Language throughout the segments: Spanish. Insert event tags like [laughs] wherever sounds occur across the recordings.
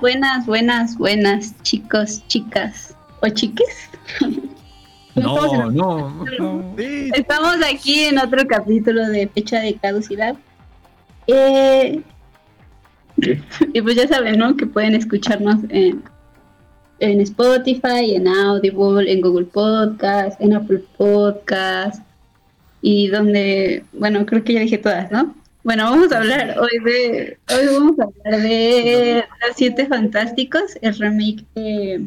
Buenas, buenas, buenas, buenas, chicos, chicas o chiques. [laughs] No, no, no. Estamos aquí en otro capítulo de fecha de caducidad. Eh, [laughs] y pues ya saben, ¿no? Que pueden escucharnos en, en Spotify, en Audible, en Google Podcast, en Apple Podcast y donde, bueno, creo que ya dije todas, ¿no? Bueno, vamos a hablar hoy de, hoy vamos a hablar de Los Siete Fantásticos, el remake de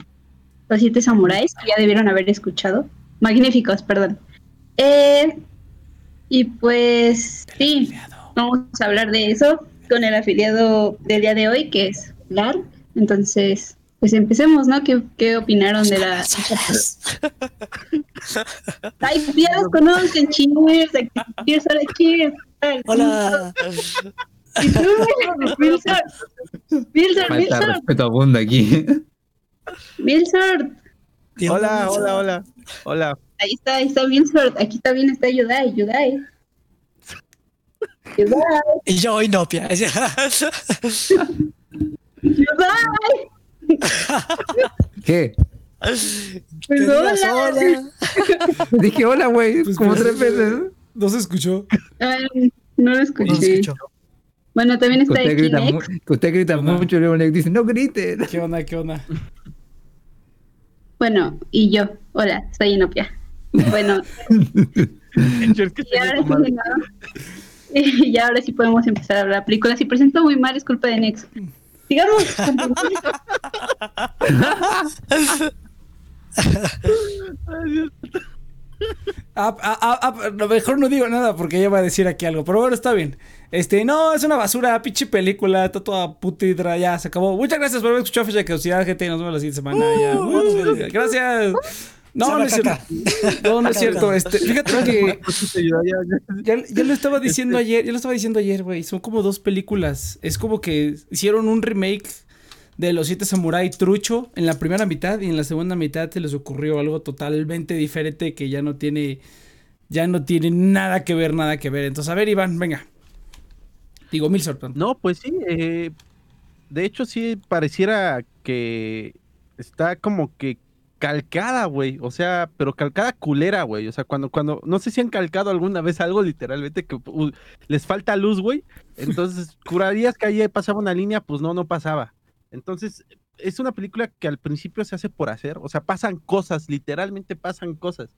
Los Siete Samuráis, que ya debieron haber escuchado. Magníficos, perdón. Eh, y pues sí, vamos a hablar de eso con el afiliado del día de hoy, que es Lark. Entonces, pues empecemos, ¿no? ¿Qué, qué opinaron de la... Ay, ya los conocen, cheers, cheers, cheers. Hola. Respeto abunda aquí. Hola, hola, hola. Hola. Ahí está, ahí está Milsort. Aquí también está Yudai, Yudai. Yudai, Y yo hoy no, pia. [laughs] Yudai. ¿Qué? Pues digas hola. hola. Dije hola, güey, Pues, como pues, tres veces. No se escuchó. Ay, no lo No escuché. Bueno, también está usted grita, usted grita mucho luego le dice, no griten. ¿Qué onda? ¿Qué onda? Bueno, y yo. Hola, soy Inopia. Bueno, [laughs] y ahora, sí, ¿no? [laughs] y ahora sí podemos empezar a hablar de películas. Si presento muy mal, es culpa de Nex. Sigamos. [laughs] Ah, ah, ah, ah, no, mejor no digo nada porque ella va a decir aquí algo. Pero bueno, está bien. Este, no, es una basura, pinche película, está toda putidra, ya se acabó. Muchas gracias por haber escuchado Fecha de Caducidad, gente. Nos vemos la siguiente semana. ya. Uh. Gracias. No, no es cierto. No, no es cierto. Este, fíjate que ya, ya. ya, ya lo estaba diciendo ayer, ya lo estaba diciendo ayer, güey. Son como dos películas. Es como que hicieron un remake de Los Siete Samurai trucho en la primera mitad y en la segunda mitad se les ocurrió algo totalmente diferente que ya no tiene ya no tiene nada que ver, nada que ver. Entonces, a ver, Iván, venga. Digo, mil sorprendes. No, pues sí. eh, de hecho, sí pareciera que está como que calcada, güey. O sea, pero calcada culera, güey. O sea, cuando, cuando, no sé si han calcado alguna vez algo literalmente que les falta luz, güey. Entonces, [laughs] curarías que ahí pasaba una línea, pues no, no pasaba. Entonces, es una película que al principio se hace por hacer. O sea, pasan cosas, literalmente pasan cosas.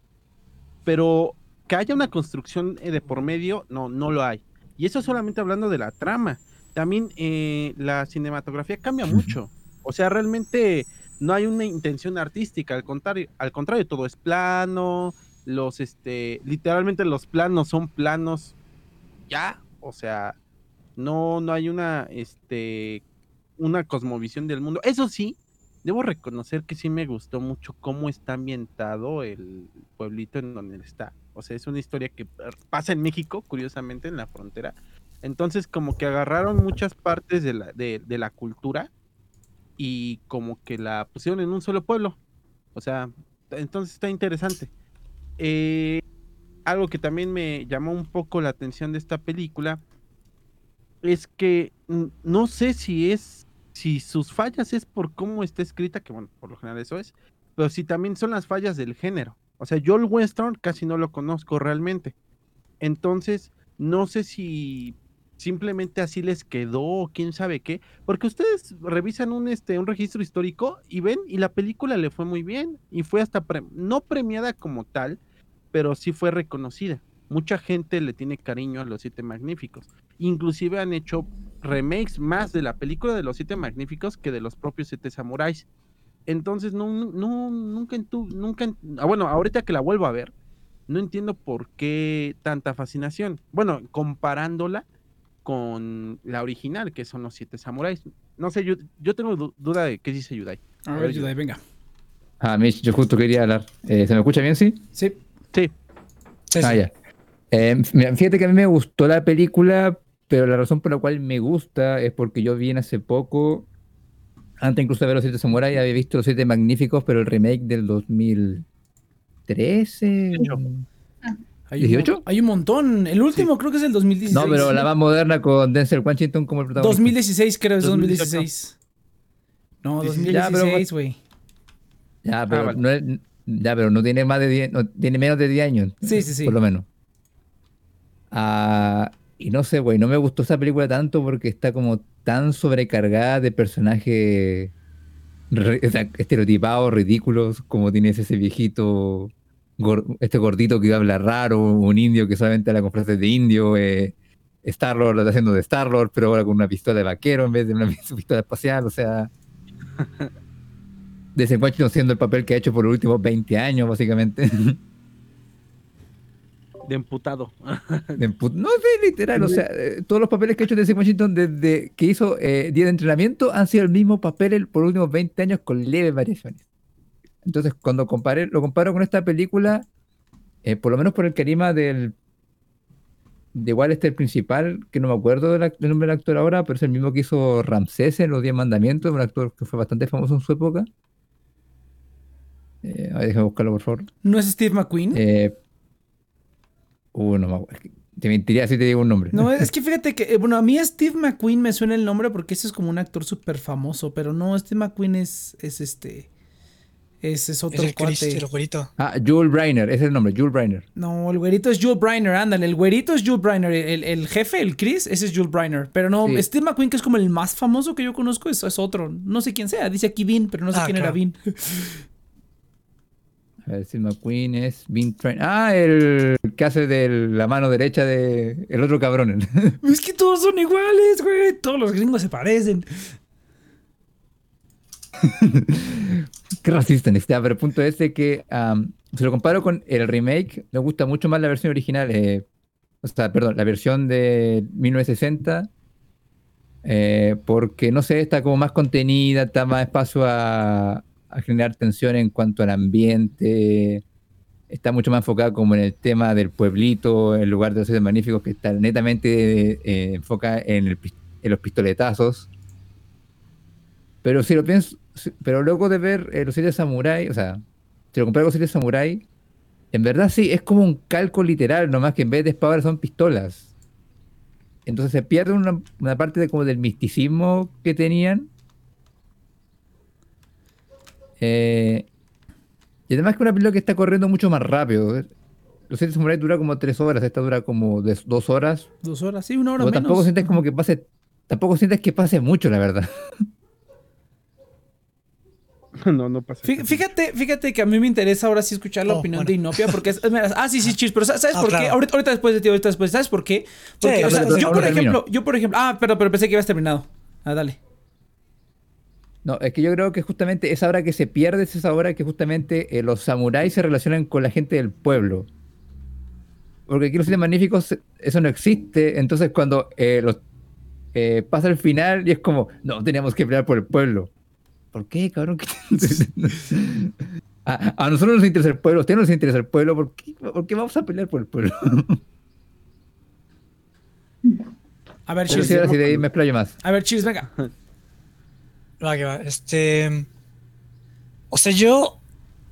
Pero que haya una construcción eh, de por medio, no, no lo hay. Y eso solamente hablando de la trama. También eh, la cinematografía cambia mucho. O sea, realmente no hay una intención artística. Al contrario, al contrario, todo es plano. Los, este, literalmente los planos son planos ya. O sea, no, no hay una, este, una cosmovisión del mundo. Eso sí, debo reconocer que sí me gustó mucho cómo está ambientado el pueblito en donde está. O sea, es una historia que pasa en México, curiosamente, en la frontera. Entonces, como que agarraron muchas partes de la, cultura y como que la pusieron en un solo pueblo. O sea, entonces está interesante. Eh, algo que también me llamó un poco la atención de esta película es que no sé si es, si sus fallas es por cómo está escrita, que bueno, por lo general eso es, pero si también son las fallas del género. O sea, yo el western casi no lo conozco realmente. Entonces, no sé si simplemente así les quedó o quién sabe qué, porque ustedes revisan un este un registro histórico y ven y la película le fue muy bien y fue hasta pre- no premiada como tal, pero sí fue reconocida. Mucha gente le tiene cariño a Los Siete Magníficos. Inclusive han hecho remakes más de la película de Los Siete Magníficos que de los propios Siete Samuráis. Entonces, no, no, nunca, entu- nunca, en- ah, bueno, ahorita que la vuelvo a ver, no entiendo por qué tanta fascinación. Bueno, comparándola con la original, que son los Siete Samuráis. No sé, yo, yo tengo du- duda de qué dice Yudai. A ver, Yudai, venga. Ah, Mitch, yo justo quería hablar. Eh, ¿Se me escucha bien, sí? Sí. Sí, sí, Ah, ya. Eh, fíjate que a mí me gustó la película, pero la razón por la cual me gusta es porque yo vi en hace poco, antes incluso de ver Los Siete Samuráis, había visto Los Siete Magníficos, pero el remake del 2013. Hay un, ¿18? mo- hay un montón. El último creo que es el 2016. No, pero la más moderna con Denzel Washington como el protagonista. 2016 creo, es 2018. 2016. No, Sí, sí, sí. Ya, pero- 2016, güey. Ya, pero vale. no es- ya, pero no tiene más de 10, no, tiene menos de 10 años. Sí, sí, sí. Por lo menos. Ah, y no sé, güey, no me gustó esa película tanto porque está como tan sobrecargada de personajes re- o sea, estereotipados, ridículos, como tienes ese viejito, gor- este gordito que habla raro, un indio que solamente habla con frases de indio, eh, Star-Lord lo está haciendo de Star-Lord, pero ahora con una pistola de vaquero en vez de una [laughs] pistola espacial, o sea... [laughs] Desencuentro siendo el papel que ha hecho por los últimos 20 años, básicamente. [laughs] De emputado. De No sé, literal, o sea, eh, todos los papeles que ha hecho Denzel Washington desde que hizo eh, Día de Entrenamiento han sido el mismo papel el- por los últimos 20 años con leves variaciones. Entonces, cuando comparé, lo comparo con esta película, eh, por lo menos por el carisma del. De igual este el principal, que no me acuerdo del, nombre del actor ahora, pero es el mismo que hizo Ramsés en Los Diez Mandamientos, un actor que fue bastante famoso en su época. Eh, a ver, déjame buscarlo, por favor. ¿No es Steve McQueen? Eh, uh, no me acuerdo. Te mentiría si te digo un nombre. No, [laughs] es que fíjate que, eh, bueno, a mí Steve McQueen me suena el nombre porque ese es como un actor súper famoso, pero no, Steve McQueen es, es este, ese es Es otro el Chris, el güerito. Ah, Jules Briner, ese es el nombre, Jules Briner. No, el güerito es Jules Briner, ándale, el güerito es Jules Briner, el, el jefe, el Chris, ese es Jules Briner, pero no, Sí. Steve McQueen, que es como el más famoso que yo conozco, eso es otro, no sé quién sea, dice aquí Vin, pero no sé Ah, quién era. Vin. [laughs] A ver si McQueen es Vin Train. Ah, el que hace de la mano derecha de el otro cabrón. [laughs] es que todos son iguales, güey, todos los gringos se parecen. [laughs] Qué racista en este. Pero el punto es de que am, si lo comparo con el remake, me gusta mucho más la versión original. eh, o sea, perdón, la versión de 1960. eh, porque no sé, está como más contenida, está más espacio a, a generar tensión en cuanto al ambiente. Está mucho más enfocada como en el tema del pueblito, en lugar de los siete magníficos, que está netamente eh, enfocada en, en los pistoletazos. Pero si lo pienso, pero luego de ver eh, los siete samurai, o sea, si lo comparo con los siete samurai, en verdad sí, es como un calco literal, nomás que en vez de espadas son pistolas. Entonces se pierde una, una parte de, como del misticismo que tenían. Eh, y además que una película que está corriendo mucho más rápido. Los siete samurai dura como tres horas, esta dura como de dos horas. Dos horas, sí, una hora Pero menos. tampoco sientes como que pase, tampoco sientes que pase mucho, la verdad. [laughs] no, no pasa. Fí- Fíjate, fíjate que a mí me interesa ahora sí escuchar la Oh, opinión bueno. de Inopia, porque es, mira, ah, sí, sí, chis, pero ¿sabes Ah, por qué? Ahorita, ahorita después de ti, ahorita después, ¿sabes por qué? Porque, Sí, o sea, pero- yo por termino. ejemplo, yo por ejemplo, ah, pero, pero pensé que ibas terminado. Ah, dale. No, es que yo creo que justamente esa hora que se pierde es esa hora que justamente eh, los samuráis se relacionan con la gente del pueblo. Porque aquí los siete magníficos, eso no existe. Entonces cuando eh, los, eh, pasa el final y es como, no, teníamos que pelear por el pueblo. ¿Por qué, cabrón? [laughs] a, a nosotros nos interesa el pueblo, a ustedes no les interesa el pueblo. ¿Por qué, por qué vamos a pelear por el pueblo? A ver, de ahí me explayo más. A ver, chis, venga. [laughs] Va, que va. Este. O sea, yo.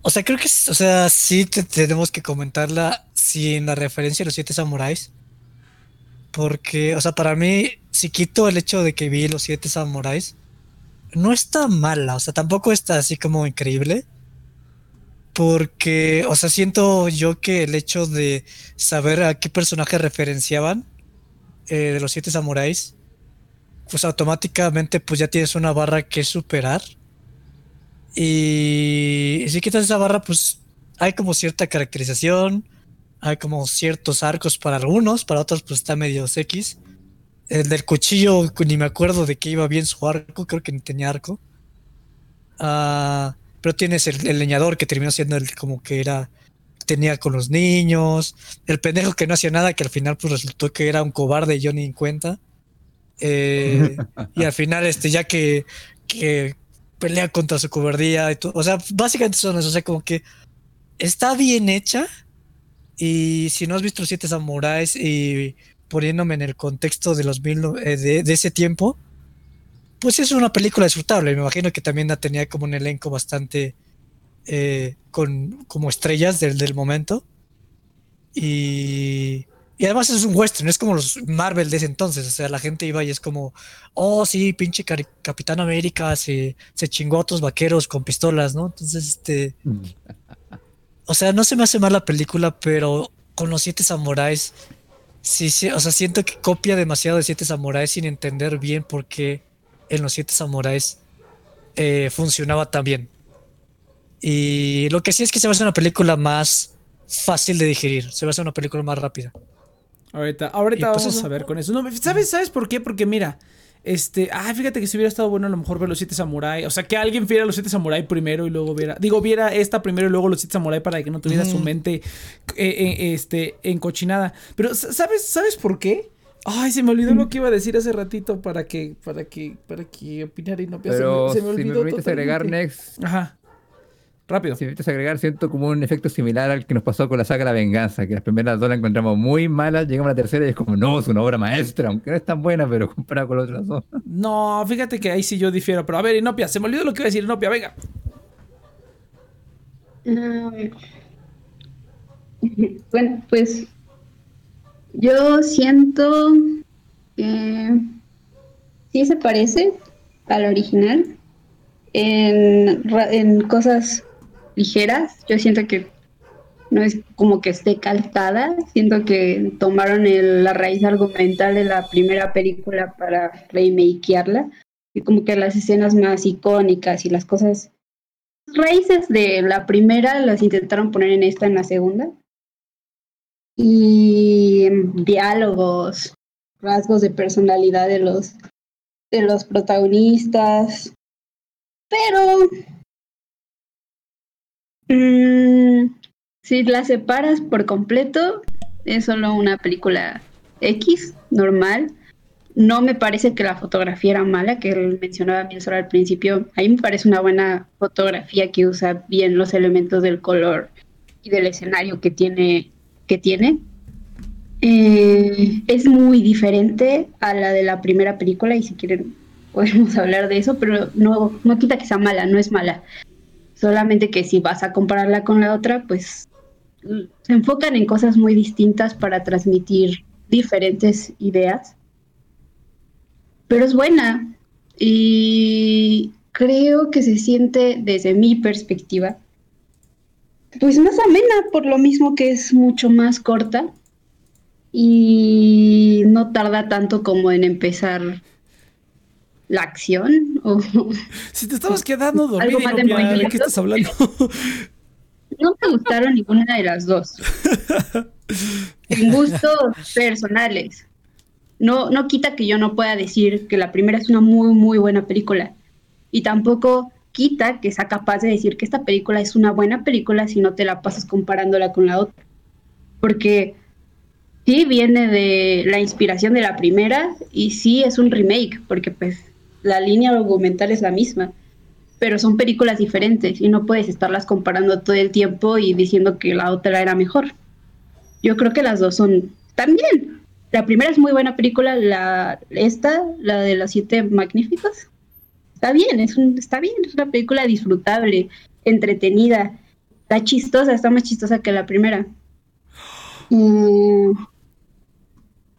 O sea, creo que. O sea, sí te- tenemos que comentarla sin la referencia a los siete samuráis. Porque, o sea, para mí, si quito el hecho de que vi los siete samuráis, no está mala. O sea, tampoco está así como increíble. Porque, o sea, siento yo que el hecho de saber a qué personaje referenciaban eh, de los siete samuráis pues automáticamente pues ya tienes una barra que superar. Y si quitas esa barra, pues hay como cierta caracterización, hay como ciertos arcos para algunos, para otros pues está medio X. El del cuchillo, ni me acuerdo de que iba bien su arco, creo que ni tenía arco. Ah, pero tienes el, el leñador que terminó siendo el como que era tenía con los niños, el pendejo que no hacía nada, que al final pues resultó que era un cobarde y yo ni en cuenta. Eh, y al final, este, ya que, que pelea contra su cobardía y todo. O sea, básicamente son eso. O sea, como que está bien hecha. Y si no has visto siete samuráis y poniéndome en el contexto de los mil, eh, de ese tiempo, pues es una película disfrutable. Me imagino que también la tenía como un elenco bastante eh, con como estrellas del, del momento. Y Y además es un western, es como los Marvel de ese entonces. O sea, la gente iba y es como, oh, sí, pinche Capitán América se, se chingó a otros vaqueros con pistolas, ¿no? Entonces, este. O sea, no se me hace mal la película, pero con los siete samuráis. Sí, sí, o sea, siento que copia demasiado de siete samuráis sin entender bien por qué en los siete samuráis eh, funcionaba tan bien. Y lo que sí es que se va a hacer una película más fácil de digerir, se va a hacer una película más rápida. Ahorita, ahorita pues vamos eso. a ver con eso. No, ¿sabes, ¿Sabes por qué? Porque mira, este, ah, fíjate que si hubiera estado bueno a lo mejor ver los siete samurai, o sea, que alguien viera los siete samurai primero y luego viera, digo, viera esta primero y luego los siete samurai para que no tuviera su mente eh, eh, este encochinada. Pero ¿sabes sabes por qué? Ay, se me olvidó lo que iba a decir hace ratito para que para que para que opinara y no se me- Pero se me si me olvidó permites agregar. Next, Ajá. Rápido. si me permites agregar, siento como un efecto similar al que nos pasó con la saga La Venganza, que las primeras dos la encontramos muy malas, llegamos a la tercera y es como, no, es una obra maestra, aunque no es tan buena, pero comparado con las otras dos. No, fíjate que ahí sí yo difiero, pero a ver, Inopia, se me olvidó lo que iba a decir, Inopia, venga. Ah, bueno, [laughs] pues yo siento que sí se parece al original en, en cosas ligeras. Yo siento que no es como que esté calcada, siento que tomaron el- la raíz argumental de la primera película para remakearla y como que las escenas más icónicas y las cosas raíces de la primera las intentaron poner en esta, en la segunda. Y diálogos, rasgos de personalidad de los, de los protagonistas. Pero mm, si la separas por completo, es solo una película X, normal. No me parece que la fotografía era mala, que mencionaba bien solo al principio. A mí me parece una buena fotografía que usa bien los elementos del color y del escenario que tiene. Que tiene. Eh, es muy diferente a la de la primera película y si quieren podemos [laughs] hablar de eso, pero no, no quita que sea mala, no es mala. Solamente que si vas a compararla con la otra, pues se enfocan en cosas muy distintas para transmitir diferentes ideas. Pero es buena. Y creo que se siente desde mi perspectiva pues más amena por lo mismo que es mucho más corta y no tarda tanto como en empezar la acción o Si te estabas quedando dormida, Algo más de Inopia, ¿de qué estás hablando? [laughs] no me gustaron ninguna de las dos [laughs] en gustos personales no, no quita que yo no pueda decir que la primera es una muy, muy buena película. Y tampoco quita que sea capaz de decir que esta película es una buena película si no te la pasas comparándola con la otra. Porque sí viene de la inspiración de la primera y sí es un remake, porque pues la línea argumental es la misma. Pero son películas diferentes y no puedes estarlas comparando todo el tiempo y diciendo que la otra era mejor. Yo creo que las dos son también. La primera es muy buena película, la esta, la de los siete magníficos, está bien, es un, está bien, es una película disfrutable, entretenida, está chistosa, está más chistosa que la primera. Mm,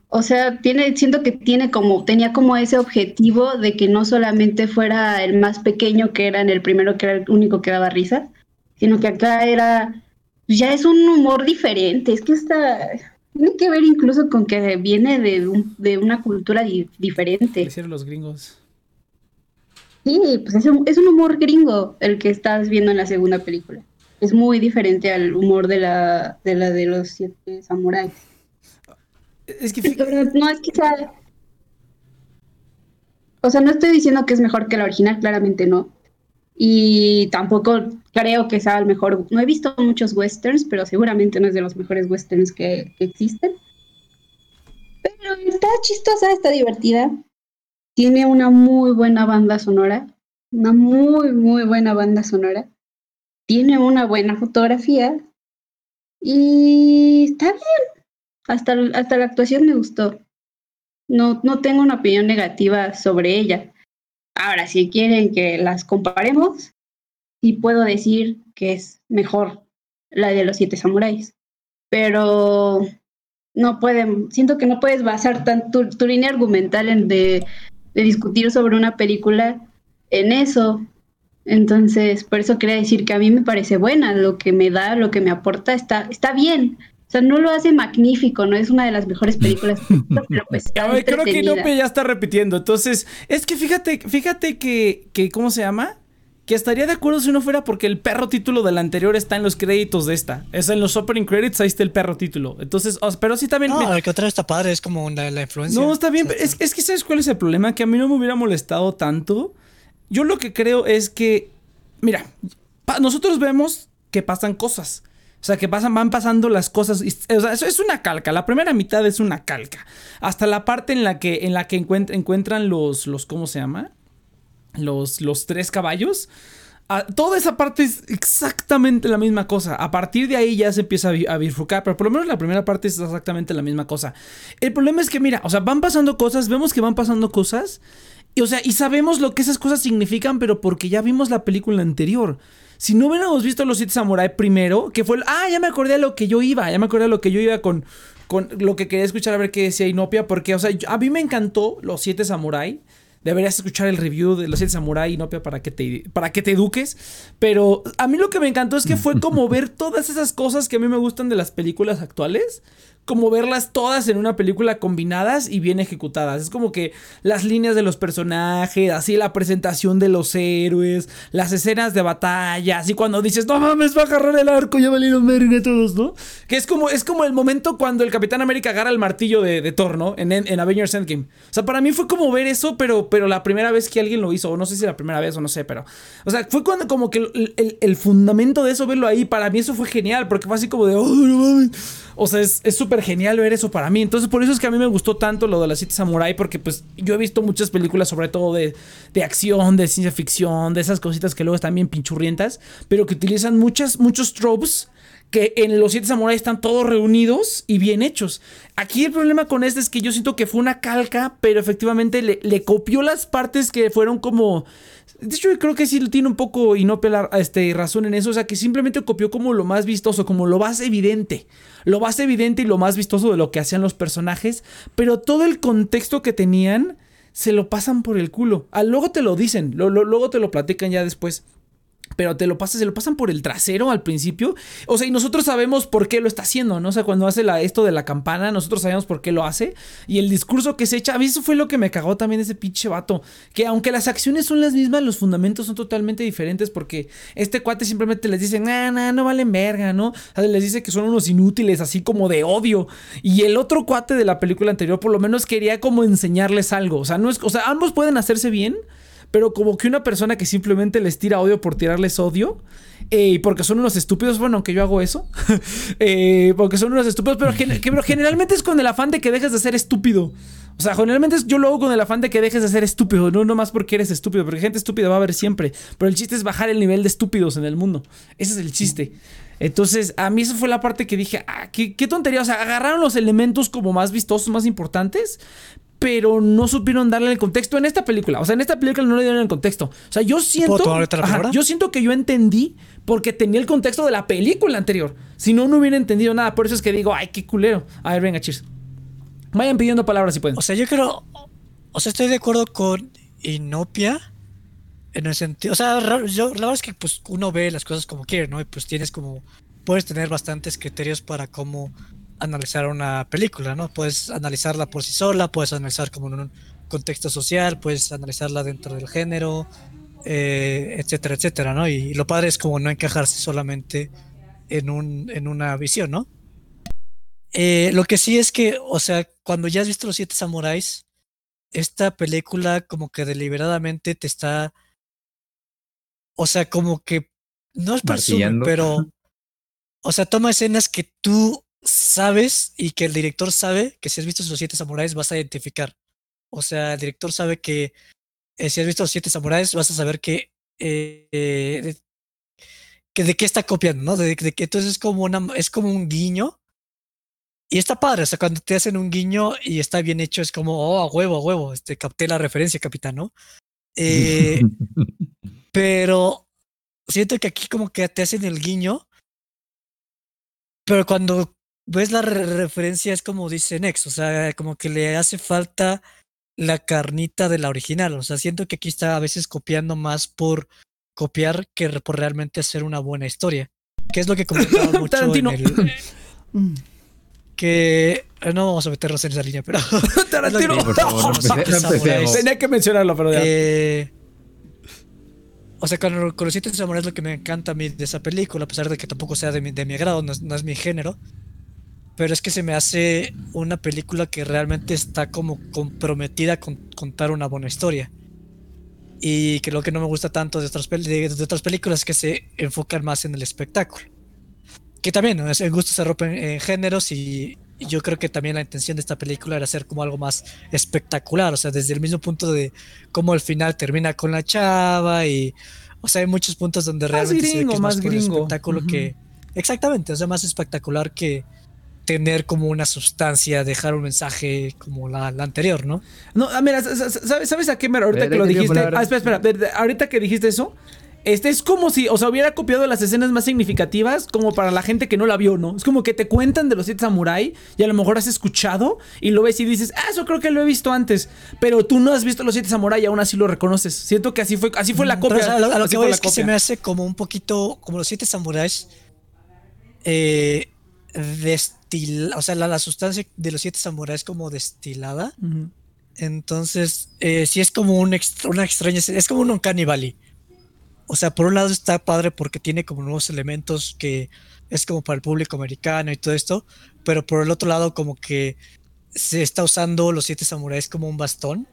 o sea, tiene, siento que tiene como, tenía como ese objetivo de que no solamente fuera el más pequeño que era en el primero, que era el único que daba risa, sino que acá era, ya es un humor diferente, es que está, tiene que ver incluso con que viene de, un- de una cultura di- diferente. hicieron los gringos. Sí, pues es un, es un humor gringo el que estás viendo en la segunda película. Es muy diferente al humor de la de, la de los siete samuráis. Es que Pero no es que sea... O sea, no estoy diciendo que es mejor que la original, claramente no. Y tampoco creo que sea el mejor. No he visto muchos westerns, pero seguramente no es de los mejores westerns que, que existen. Pero está chistosa, está divertida. Tiene una muy buena banda sonora. Una muy, muy buena banda sonora. Tiene una buena fotografía. Y está bien. Hasta, hasta la actuación me gustó. No, no tengo una opinión negativa sobre ella. Ahora, si quieren que las comparemos, sí puedo decir que es mejor la de los siete samuráis. Pero no pueden, siento que no puedes basar tan, tu, tu línea argumental en de, de discutir sobre una película en eso. Entonces, por eso quería decir que a mí me parece buena, lo que me da, lo que me aporta, está, está bien. O sea, no lo hace magnífico, no es una de las mejores películas, pero pues [laughs] está ver, creo que. Nope ya está repitiendo. Entonces, es que fíjate, fíjate que, que, ¿cómo se llama? Que estaría de acuerdo si no fuera porque el perro título del anterior está en los créditos de esta. Es en los opening credits, ahí está el perro título. Entonces, pero sí también. No, me- al contrario está padre, es como la, la influencia. No, está bien. O sea, pero Es, es que ¿sabes cuál es el problema? Que a mí no me hubiera molestado tanto. Yo lo que creo es que, mira, nosotros vemos que pasan cosas. O sea, que pasan, van pasando las cosas. o sea, eso es una calca. La primera mitad es una calca. Hasta la parte en la que, en la que encuent- encuentran los, los, ¿cómo se llama? Los, los tres caballos. Ah, toda esa parte es exactamente la misma cosa. A partir de ahí ya se empieza a, a bifurcar, pero por lo menos la primera parte es exactamente la misma cosa. El problema es que, mira, o sea, van pasando cosas, vemos que van pasando cosas, y, o sea, y sabemos lo que esas cosas significan, pero porque ya vimos la película anterior. Si no hubiéramos visto Los Siete Samurai primero, que fue el, ah, ya me acordé a lo que yo iba, ya me acordé a lo que yo iba con, con lo que quería escuchar a ver qué decía Inopia, porque, o sea, a mí me encantó Los Siete Samurai. Deberías escuchar el review de Los Siete Samurai Inopia para que te para que te eduques, pero a mí lo que me encantó es que fue como [laughs] ver todas esas cosas que a mí me gustan de las películas actuales, como verlas todas en una película combinadas y bien ejecutadas. Es como que las líneas de los personajes, así la presentación de los héroes, las escenas de batalla, así cuando dices, no mames, va a agarrar el arco, ya valieron verga todos, ¿no? Que es como, es como el momento cuando el Capitán América agarra el martillo de, de Thor, ¿no? En, en Avengers Endgame. O sea, para mí fue como ver eso, pero, pero la primera vez que alguien lo hizo, o no sé si la primera vez o no sé, pero... O sea, fue cuando como que el, fundamento de eso, verlo ahí, para mí eso fue genial, porque fue así como de. O sea, es súper genial ver eso para mí. Entonces, por eso es que a mí me gustó tanto lo de las siete samurai, porque pues yo he visto muchas películas, sobre todo de, de acción, de ciencia ficción, de esas cositas que luego están bien pinchurrientas, pero que utilizan muchas, muchos tropes que en los siete samuráis están todos reunidos y bien hechos. Aquí el problema con este es que yo siento que fue una calca, pero efectivamente le, copió las partes que fueron como... De hecho, yo creo que sí tiene un poco y no pelar este, razón en eso. O sea, que simplemente copió como lo más vistoso, como lo más evidente. Lo más evidente y lo más vistoso de lo que hacían los personajes. Pero todo el contexto que tenían se lo pasan por el culo. Ah, luego te lo dicen, luego te lo platican ya después. Pero te lo pasan, se lo pasan por el trasero al principio. O sea, y nosotros sabemos por qué lo está haciendo, ¿no? O sea, cuando hace la, esto de la campana, nosotros sabemos por qué lo hace. Y el discurso que se echa, a mí eso fue lo que me cagó también ese pinche vato. Que aunque las acciones son las mismas, los fundamentos son totalmente diferentes. Porque este cuate simplemente les dice, nah, nah, no valen verga, ¿no? O sea, les dice que son unos inútiles, así como de odio. Y el otro cuate de la película anterior, por lo menos quería como enseñarles algo. O sea, no es, o sea, ambos pueden hacerse bien. Pero como que una persona que simplemente les tira odio por tirarles odio. eh, y porque son unos estúpidos. Bueno, aunque yo hago eso. [laughs] eh, porque son unos estúpidos. Pero, generalmente es con el afán de que dejes de ser estúpido. O sea, generalmente yo lo hago con el afán de que dejes de ser estúpido. No nomás porque eres estúpido. Porque gente estúpida va a haber siempre. Pero el chiste es bajar el nivel de estúpidos en el mundo. Ese es el chiste. Entonces, a mí esa fue la parte que dije, ah, qué, qué tontería. O sea, agarraron los elementos como más vistosos, más importantes, pero no supieron darle el contexto en esta película. O sea, en esta película no le dieron el contexto. O sea, yo siento. la Ajá, yo siento que yo entendí porque tenía el contexto de la película anterior. Si no, no hubiera entendido nada. Por eso es que digo, ay, qué culero. A ver, venga, cheers. Vayan pidiendo palabras si pueden. O sea, yo creo. O sea, estoy de acuerdo con Inopia. En el sentido. O sea, yo, la verdad es que pues uno ve las cosas como quiere, ¿no? Y pues tienes como. Puedes tener bastantes criterios para cómo analizar una película, ¿no? Puedes analizarla por sí sola, puedes analizar como en un contexto social, puedes analizarla dentro del género, eh, etcétera, etcétera, ¿no? Y lo padre es como no encajarse solamente en, un, en una visión, ¿no? Eh, lo que sí es que, o sea, cuando ya has visto los siete samuráis, esta película como que deliberadamente te está, o sea, como que no es presume, pero, o sea, toma escenas que tú sabes y que el director sabe que si has visto los siete samuráis vas a identificar. O sea, el director sabe que eh, si has visto los siete samuráis vas a saber que eh, de- que de qué está copiando, ¿no? De, de que entonces es como una es como un guiño y está padre, o sea, cuando te hacen un guiño y está bien hecho, es como, oh, a huevo, a huevo, este, capté la referencia, capitán, ¿no? Eh, [laughs] pero siento que aquí como que te hacen el guiño, pero cuando ves la re- referencia, es como dice Nex, o sea, como que le hace falta la carnita de la original. O sea, siento que aquí está a veces copiando más por copiar que por realmente hacer una buena historia. Que es lo que comentaba [laughs] mucho Tarantino. en el, [laughs] Mm. que eh, no vamos a meternos en esa línea, pero [laughs] Tarantino. Favor, no. No. Tenía que mencionarlo, pero ya. Eh, o sea, con, con los siete samuráis lo que me encanta a mí de esa película, a pesar de que tampoco sea de mi, de mi agrado, no es, no es mi género, pero es que se me hace una película que realmente está como comprometida con contar una buena historia. Y que lo que no me gusta tanto de otras, de, de otras películas es que se enfocan más en el espectáculo. Que también, ¿no? El gusto se rompe en, en géneros y, y yo creo que también la intención de esta película era hacer como algo más espectacular, o sea, desde el mismo punto de cómo el final termina con la chava y, o sea, hay muchos puntos donde Más realmente se ve gringo, que es más, más gringo. espectáculo Ujú. que, exactamente, o sea, más espectacular que tener como una sustancia, dejar un mensaje como la, la anterior, ¿no? No, ah, mira, sa- sa- ¿sabes, ¿sabes a qué me ahorita que lo dijiste? Ah, espera, espera. ahorita que dijiste eso, este es como si, o sea, hubiera copiado las escenas más significativas como para la gente que no la vio, ¿no? Es como que te cuentan de los siete samurai y a lo mejor has escuchado y lo ves y dices, ah, eso creo que lo he visto antes, pero tú no has visto los siete samurai y aún así lo reconoces. Siento que así fue, así fue la Mm, Pero, copia. o sea, a lo, a lo así que voy es que se me hace como un poquito, como los siete samuráis, eh, destil, o sea, la, la sustancia de los siete samuráis como destilada. Entonces, eh, sí es como un extra- una extraña, es como un Uncanny Valley. O sea, por un lado está padre porque tiene como nuevos elementos que es como para el público americano y todo esto, pero por el otro lado como que se está usando los siete samuráis como un bastón.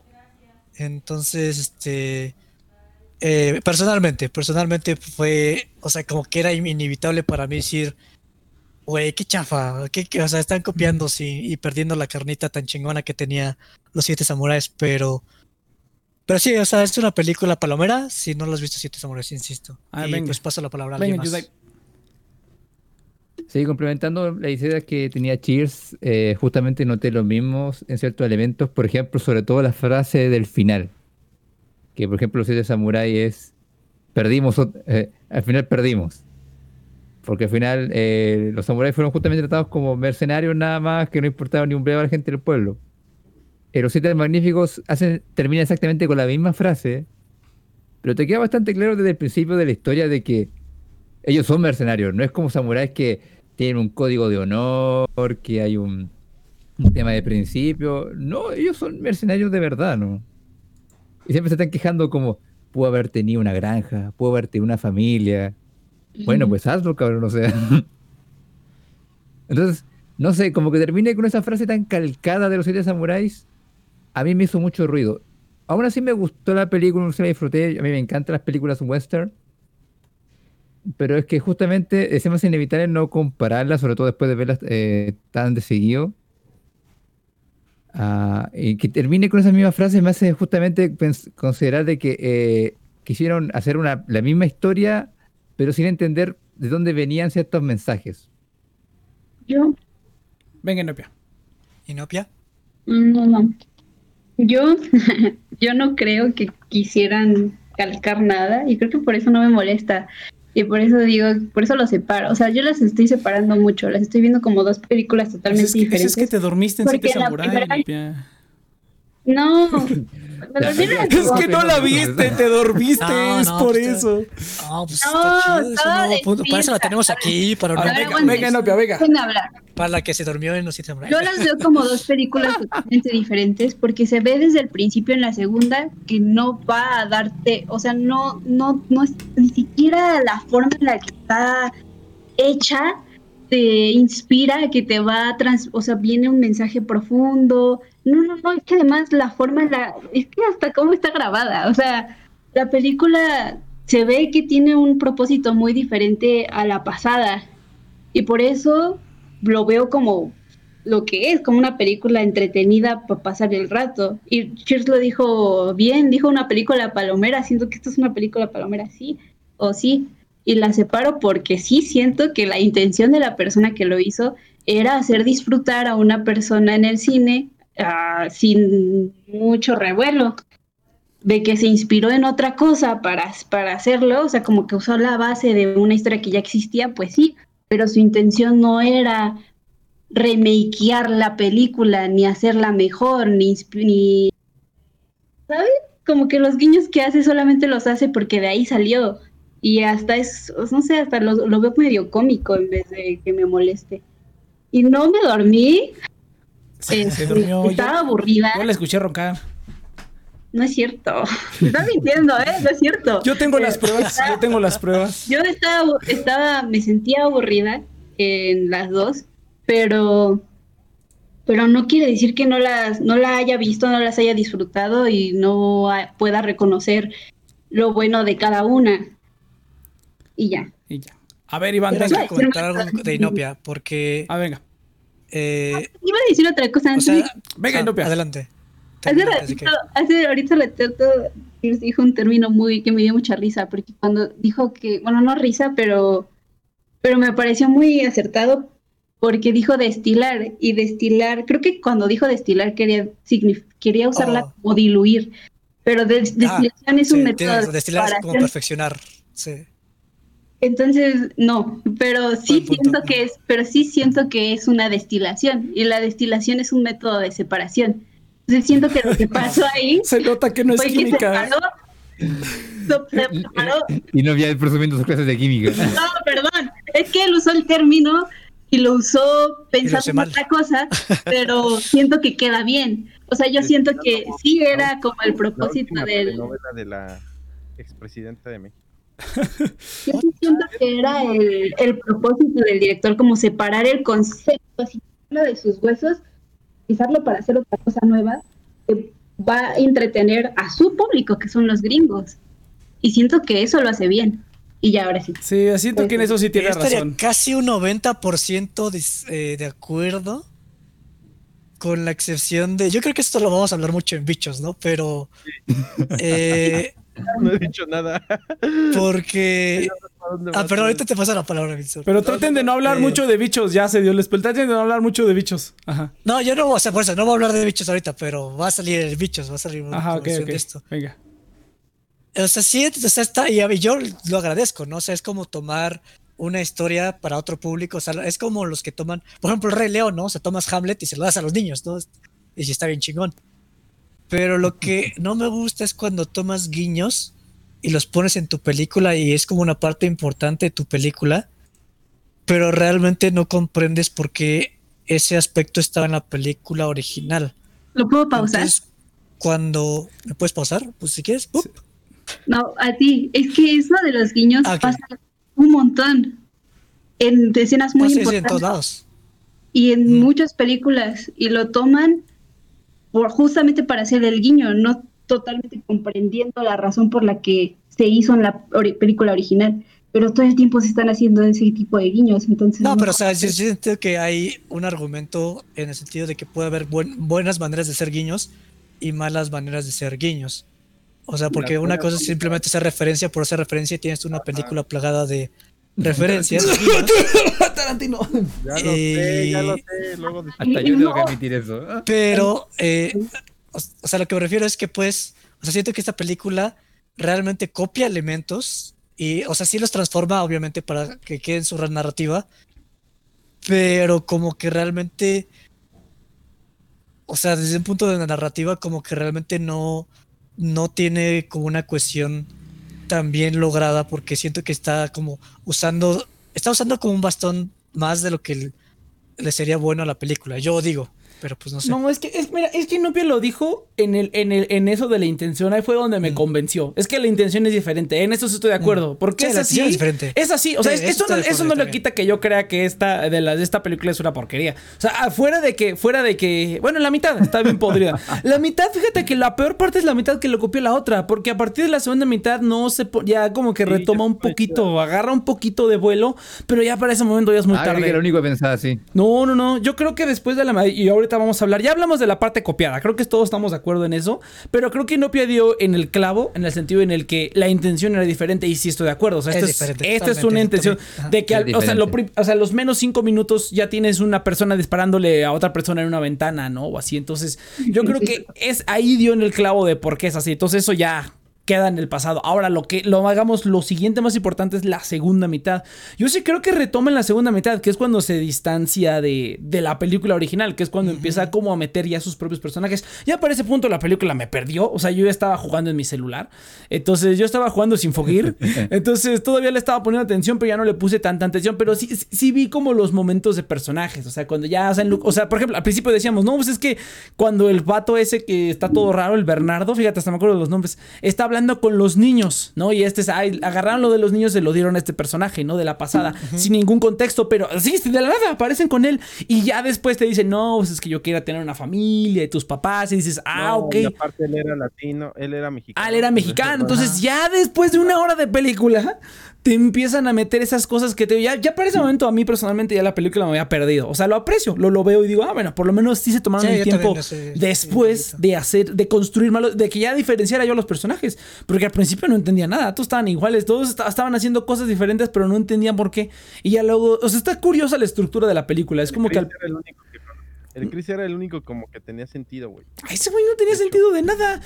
Entonces, este, eh, personalmente, personalmente fue, o sea, como que era in- inevitable para mí decir, güey, qué chafa, qué, qué- o sea, están copiando sí, y perdiendo la carnita tan chingona que tenía los siete samuráis, pero, pero sí, o sea, es una película palomera, si no lo has visto siete samuráis, insisto. Ah, y venga. pues paso la palabra a Venga, alguien más. Yudai. Sí, complementando la idea que tenía Cheers, eh, justamente noté lo mismo en ciertos elementos, por ejemplo, sobre todo la frase del final, que por ejemplo los siete samuráis es, perdimos, eh, al final perdimos, porque al final eh, los samuráis fueron justamente tratados como mercenarios nada más, que no importaba ni un breve a la gente del pueblo. Eh, los siete magníficos hacen, terminan exactamente con la misma frase, pero te queda bastante claro desde el principio de la historia de que ellos son mercenarios, no es como samuráis que tienen un código de honor, que hay un, un tema de principio. No, ellos son mercenarios de verdad, ¿no? Y siempre se están quejando como, pudo haber tenido una granja, pudo haber tenido una familia. Bueno, pues hazlo, cabrón, o sea. [laughs] Entonces, no sé, como que termine con esa frase tan calcada de los siete samuráis, a mí me hizo mucho ruido. Aún así me gustó la película, se la disfruté, a mí me encantan las películas western, pero es que justamente es más inevitable no compararlas, sobre todo después de verlas eh, tan de seguido. Ah, y que termine con esa misma frase me hace justamente considerar de que eh, quisieron hacer una, la misma historia, pero sin entender de dónde venían ciertos mensajes. Yo, Venga, Nopia. ¿Inopia? no, no. Yo, [laughs] yo no creo que quisieran calcar nada y creo que por eso no me molesta. Y por eso digo, por eso lo separo. O sea, yo las estoy separando mucho. Las estoy viendo como dos películas Pues totalmente es, que, pues diferentes. es que te dormiste en Porque Siete Samurai, primera-. No, me [laughs] Es que no la viste, te dormiste, No, es no, por pues, eso. No, pues No, está chido, es un estaba nuevo punto. Para eso la tenemos aquí, para, ver, venga, venga, Nopia, para la que se durmió en los. Yo las veo como dos películas totalmente diferentes porque se ve desde el principio en la segunda que no va a darte, o sea, no, no, no es ni siquiera la forma en la que está hecha te inspira que te va a trans, o sea, viene un mensaje profundo. No, no, no, es que además la forma es que hasta cómo está grabada, o sea, la película se ve que tiene un propósito muy diferente a la pasada y por eso lo veo como lo que es, como una película entretenida para pasar el rato. Y Cheers lo dijo bien, dijo una película palomera, siento que esto es una película palomera, sí o sí. Y la separo porque sí siento que la intención de la persona que lo hizo era hacer disfrutar a una persona en el cine ah, sin mucho revuelo. De que se inspiró en otra cosa para, para hacerlo, o sea, como que usó la base de una historia que ya existía, pues sí, pero su intención no era remakear la película, ni hacerla mejor, ni, ni ¿sabes? Como que los guiños que hace solamente los hace porque de ahí salió. Y hasta es, no sé, hasta lo, lo veo medio cómico en vez de que me moleste. Y no me dormí. Se, este, se durmió. Yo, estaba aburrida. yo la escuché roncar. No es cierto. Me [laughs] está mintiendo, ¿eh? No es cierto. Yo tengo las Eh, pruebas. Yo tengo las pruebas. Yo estaba, estaba, me sentía aburrida en las dos, pero, pero no quiere decir que no las, no la haya visto, no las haya disfrutado y no pueda reconocer lo bueno de cada una. Y ya. Y ya. A ver, Iván, Quiero venga. comentar algo de Inopia, porque Ah, venga. eh, Iba a decir otra cosa o antes. sea, Venga, ah, Inopia. adelante. Hace ratito, hace, ahorita Pierce dijo un término muy que me dio mucha risa, porque cuando dijo que, bueno, no risa, pero, pero me pareció muy acertado porque dijo destilar y destilar, creo que cuando dijo destilar quería, signif- quería usarla Oh. como diluir, pero des- destilación es Sí, un tienes método destilar es como perfeccionar. Sí. Entonces, no, pero sí siento que es, pero sí siento que es una destilación y la destilación es un método de separación. Entonces siento que lo que pasó [laughs] ahí Se nota que no es fue que química. separó, so- separó- Y no había presumiendo sus clases de química. no, perdón, es que él usó el término y lo usó pensando en otra cosa, pero siento que queda bien. O sea, yo siento que sí era como el La propósito última del, telenovela de la expresidenta de México. Yo sí siento que era el, el propósito del director, como separar el concepto así de sus huesos, utilizarlo para hacer otra cosa nueva, que va a entretener a su público, que son los gringos. Y siento que eso lo hace bien. Y ya, ahora sí. Sí, siento que en eso sí tiene razón. casi un 90% de, eh, de acuerdo. Con la excepción de. Yo creo que esto lo vamos a hablar mucho en bichos, ¿no? Pero. [laughs] eh, [laughs] No he dicho nada. porque. ¿A dónde Ah, pero ahorita te pasa la palabra, Víctor. Pero traten de no hablar Eh, mucho de bichos, ya se dio el spell. Traten de no hablar mucho de bichos. Ajá. No, yo no voy a hacer por eso, no voy a hablar de bichos ahorita, pero va a salir el bichos, va a salir una Ajá, de esto. Venga. O sea, sí, o sea, está, y yo lo agradezco, ¿no? O sea, es como tomar una historia para otro público, o sea, es como los que toman, por ejemplo, el Rey León, ¿no? O sea, tomas Hamlet y se lo das a los niños, ¿no? Y sí está bien chingón. Pero lo que no me gusta es cuando tomas guiños y los pones en tu película y es como una parte importante de tu película, pero realmente no comprendes por qué ese aspecto estaba en la película original. ¿Lo puedo pausar? Entonces, cuando... ¿Me puedes pausar? Pues si quieres. ¡up! No, a ti. Es que eso de los guiños Ah, ok. pasa un montón. En escenas muy No, sí, sí, en importantes. todos lados. y en Mm. muchas películas y lo toman por justamente para hacer el guiño, no totalmente comprendiendo la razón por la que se hizo en la ori- película original, pero todo el tiempo se están haciendo ese tipo de guiños, entonces No, pero o sea, yo siento que hay un argumento en el sentido de que puede haber buen- buenas maneras de ser guiños y malas maneras de ser guiños. O sea, porque una cosa es simplemente hacer referencia por hacer referencia y tienes una película plagada de referencias. [laughs] Tarantino. Ya lo sé, ya lo Eh, sé. Luego de- Hasta yo tengo que admitir eso. pero, eh, o, o sea, lo que me refiero es que pues, o sea, siento que esta película realmente copia elementos y, o sea, sí los transforma obviamente para que quede en su narrativa, pero como que realmente, o sea, desde un punto de la narrativa como que realmente no, no tiene como una cuestión tan bien lograda porque siento que está como usando, está usando como un bastón más de lo que le sería bueno a la película, yo digo, pero pues no sé. No, es que, es, mira, es que Inopia lo dijo en el, en el, en eso de la intención. Ahí fue donde me Mm. convenció. Es que la intención es diferente. En eso sí estoy de acuerdo. Porque Sí, es la así. intención es diferente. Es así. O sea, Sí, es- eso eso, no, eso no le también. quita que yo crea que esta, de, la, de esta película es una porquería. O sea, afuera de que, fuera de que, bueno, la mitad está bien podrida. [laughs] La mitad, fíjate que la peor parte es la mitad que lo copió la otra. Porque a partir de la segunda mitad no se, ya como que Sí, retoma un poquito, agarra un poquito de vuelo. Pero ya para ese momento ya es muy Ah, tarde. que era lo único que pensaba así. No, no, no. Yo creo que después de la. Y ahorita vamos a hablar. Ya hablamos de la parte copiada. Creo que todos estamos de acuerdo en eso. Pero creo que Inopia dio en el clavo, en el sentido en el que la intención era diferente. Y sí estoy de acuerdo. O sea, Es esto es, una intención. Ajá. de que, al- o, sea, lo o sea, los menos cinco minutos ya tienes una persona disparándole a otra persona en una ventana, ¿no? O así. Entonces, yo creo que [laughs] es ahí dio en el clavo de por qué es así. Entonces, eso ya. Queda en el pasado. Ahora, lo que lo hagamos, lo siguiente más importante es la segunda mitad. Yo sí creo que retomen la segunda mitad, que es cuando se distancia de, de la película original, que es cuando empieza como a meter ya sus propios personajes. Ya para ese punto la película me perdió, o sea, yo ya estaba jugando en mi celular, entonces yo estaba jugando sin fogir, [laughs] entonces todavía le estaba poniendo atención, pero ya no le puse tanta atención, pero sí, sí vi como los momentos de personajes, o sea, cuando ya hacen, o sea, por ejemplo, al principio decíamos, no, pues es que cuando el vato ese que está todo raro, el Bernardo, fíjate, hasta me acuerdo de los nombres, está hablando con los niños, ¿no? Y este es, ay, agarraron lo de los niños y se lo dieron a este personaje, ¿no? De la pasada, sin ningún contexto, pero sí, de la nada aparecen con él y ya después te dicen, no, pues es que yo quiero tener una familia y tus papás y dices, ah, No, ok. y aparte él era latino, él era mexicano. Ah, él era mexicano. Entonces, ya después de una hora de película, te empiezan a meter esas cosas que te. Ya, ya para ese momento, a mí personalmente, ya la película me había perdido. O sea, lo aprecio, lo, lo veo y digo, ah, bueno, por lo menos sí se tomaron Sí, el tiempo después de hacer, de construir malos, de que ya diferenciara yo a los personajes. Porque al principio no entendía nada. Todos estaban iguales, todos esta- estaban haciendo cosas diferentes, pero no entendían por qué. Y ya luego, o sea, está curiosa la estructura de la película. Es como que al. Era el único que- El Chris era el único como que tenía sentido, güey. Ese güey no tenía sentido de nada.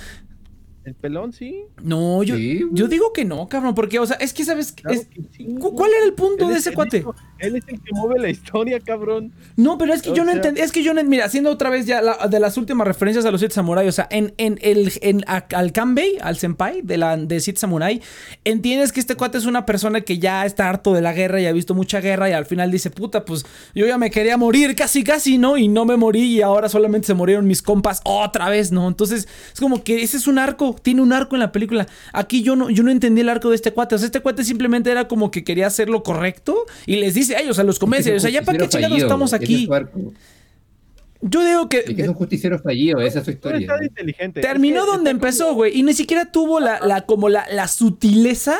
El pelón, sí. No, yo, Sí, yo digo que no, cabrón, porque, o sea, es que, ¿sabes? Claro Es- que sí, ¿cu- güey. ¿Cuál era el punto de es ese cuate? Él es el que mueve la historia, cabrón. No, pero es que O yo no entendí, es que yo no, mira, haciendo otra vez ya la- de las últimas referencias a los siete samurai, o sea, en, en el, en, a- al Kanbei, al senpai de la de siete samurai, entiendes que este cuate es una persona que ya está harto de la guerra y ha visto mucha guerra y al final dice, puta, pues yo ya me quería morir casi, casi, ¿no? Y no me morí y ahora solamente se murieron mis compas otra vez, ¿no? Entonces, es como que ese es un arco, tiene un arco en la película. Aquí yo no, yo no entendí el arco de este cuate, o sea, este cuate simplemente era como que quería hacer lo correcto y les dice a ellos, a los convence, o sea, ya para qué chingados estamos aquí. Yo digo que Es que es un justiciero fallido, esa es su historia. inteligente. terminó Es que donde empezó, güey. Y ni siquiera tuvo la, la como la, la sutileza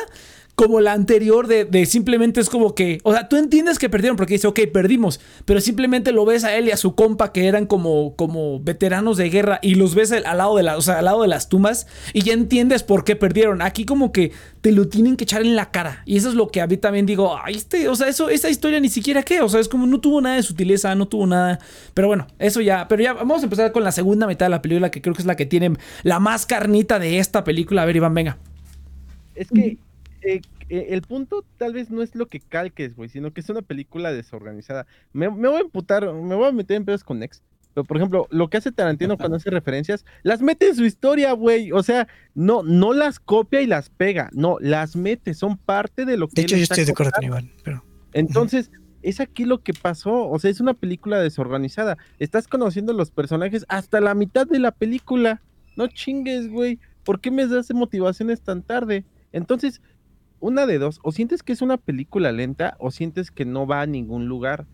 como la anterior de, de simplemente es como que, o sea, tú entiendes que perdieron porque dice, ok, perdimos, pero simplemente lo ves a él y a su compa que eran como, como veteranos de guerra y los ves al, lado de la, o sea, al lado de las tumbas y ya entiendes por qué perdieron. Aquí como que te lo tienen que echar en la cara y eso es lo que a mí también digo, ay, este, o sea, eso, esa historia ni siquiera qué, o sea, es como no tuvo nada de sutileza, no tuvo nada, pero bueno, eso ya, pero ya vamos a empezar con la segunda mitad de la película que creo que es la que tiene la más carnita de esta película. A ver, Iván, venga. Es que eh, eh, el punto tal vez no es lo que calques, güey, sino que es una película desorganizada. Me, me voy a emputar, me voy a meter en pedos con Nex. Pero, por ejemplo, lo que hace Tarantino cuando hace referencias, las mete en su historia, güey. O sea, no, no las copia y las pega. No, las mete, son parte de lo que De hecho, yo estoy de acuerdo con. Iván. Pero Entonces, es aquí lo que pasó. O sea, es una película desorganizada. Estás conociendo los personajes hasta la mitad de la película. No chingues, güey. ¿Por qué me das motivaciones tan tarde? Entonces, una de dos. O sientes que es una película lenta o sientes que no va a ningún lugar.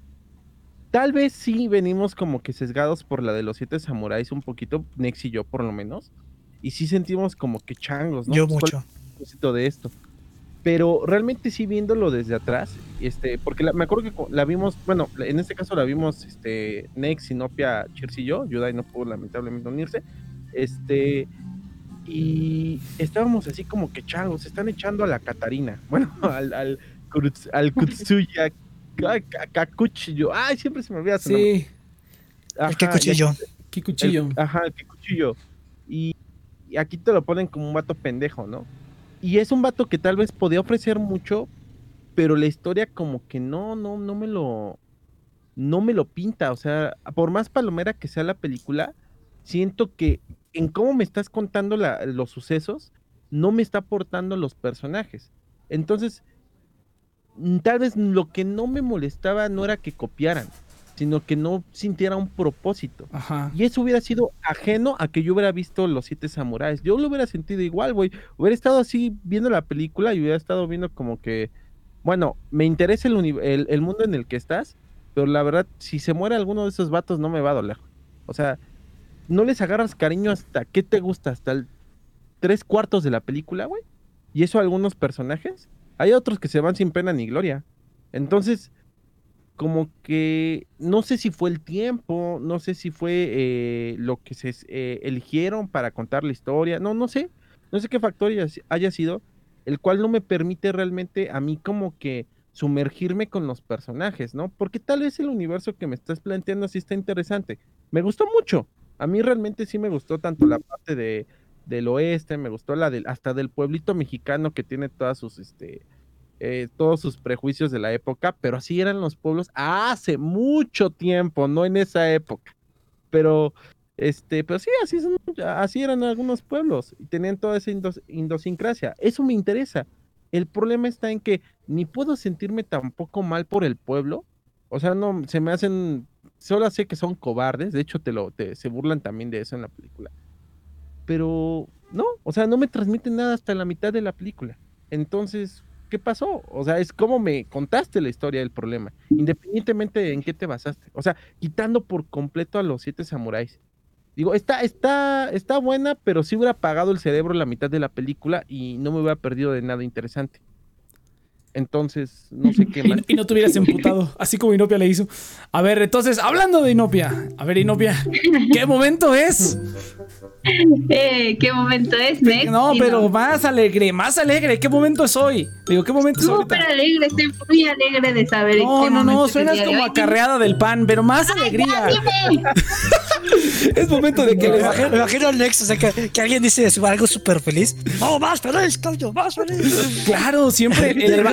Tal vez sí venimos como que sesgados por la de los siete samuráis un poquito, Nex y yo por lo menos. Y sí sentimos como que changos, ¿no? yo Pues, ¿cuál mucho. propósito de esto. Pero realmente sí viéndolo desde atrás, este, porque la- me acuerdo que la vimos, bueno, en este caso la vimos este, Nex, Sinopia, Chirsi y yo, Yudai no pudo lamentablemente unirse, este, y estábamos así como que changos, se están echando a la Catarina, [laughs] bueno, al, al, Kurutz- al Kutsuya, Ka- Ka- Kakuchiyo, ay, siempre se me olvida su nombre. Sí, Ajá, El cuchillo. ajá, el que cuchillo. Y, y aquí te lo ponen como un vato pendejo, ¿no? Y es un vato que tal vez podía ofrecer mucho, pero la historia como que no, no, no me lo, no me lo pinta. O sea, por más palomera que sea la película, siento que en cómo me estás contando la- los sucesos, no me está aportando los personajes. Entonces, mm, tal vez lo que no me molestaba no era que copiaran, sino que no sintiera un propósito. Ajá. Y eso hubiera sido ajeno a que yo hubiera visto Los Siete Samuráis. Yo lo hubiera sentido igual, güey. Hubiera estado así viendo la película y hubiera estado viendo como que, bueno, me interesa el, el mundo en el que estás, pero la verdad, si se muere alguno de esos vatos no me va a doler. O sea, no les agarras cariño hasta, ¿qué te gusta? Hasta el tres cuartos de la película, güey. Y eso a algunos personajes. Hay otros que se van sin pena ni gloria. Entonces, como que no sé si fue el tiempo, no sé si fue eh, lo que se eh, eligieron para contar la historia, no, no sé, no sé qué factor haya, sido, el cual no me permite realmente a mí como que sumergirme con los personajes, ¿no? Porque tal vez el universo que me estás planteando sí está interesante. Me gustó mucho. A mí realmente sí me gustó tanto la parte de del oeste, me gustó la del, hasta del pueblito mexicano que tiene todas sus, este, eh, todos sus prejuicios de la época, pero así eran los pueblos hace mucho tiempo, no en esa época. Pero, este, pero sí, así, son, así eran algunos pueblos y tenían toda esa indos. Eso me interesa. El problema está en que ni puedo sentirme tampoco mal por el pueblo. O sea, no, se me hacen, solo sé que son cobardes. De hecho, te lo, te, se burlan también de eso en la película. Pero no, o sea, no me transmiten nada hasta la mitad de la película. Entonces, ¿qué pasó? O sea, es como me contaste la historia del problema, independientemente de en qué te basaste. O sea, quitando por completo a los siete samuráis. Digo, está, está, está buena, pero sí hubiera apagado el cerebro la mitad de la película y no me hubiera perdido de nada interesante. Entonces, no sé qué más. Y, y no te hubieras [laughs] emputado, así como Inopia le hizo. A ver, entonces, hablando de Inopia. A ver, Inopia, ¿qué momento es? [laughs] Eh, ¿Qué momento es, Mex? No, pero más alegre, más alegre. ¿Qué momento es hoy? Digo, ¿qué momento es Súper ahorita? alegre, estoy muy alegre de saber. No, qué no, no, suenas como hoy. acarreada del pan, pero más alegría. [laughs] Es momento de que Me les imagino, me imagino a Lex, o sea, que, que alguien dice algo súper feliz. ¡Oh, más feliz, coño, más feliz! Claro, siempre el, El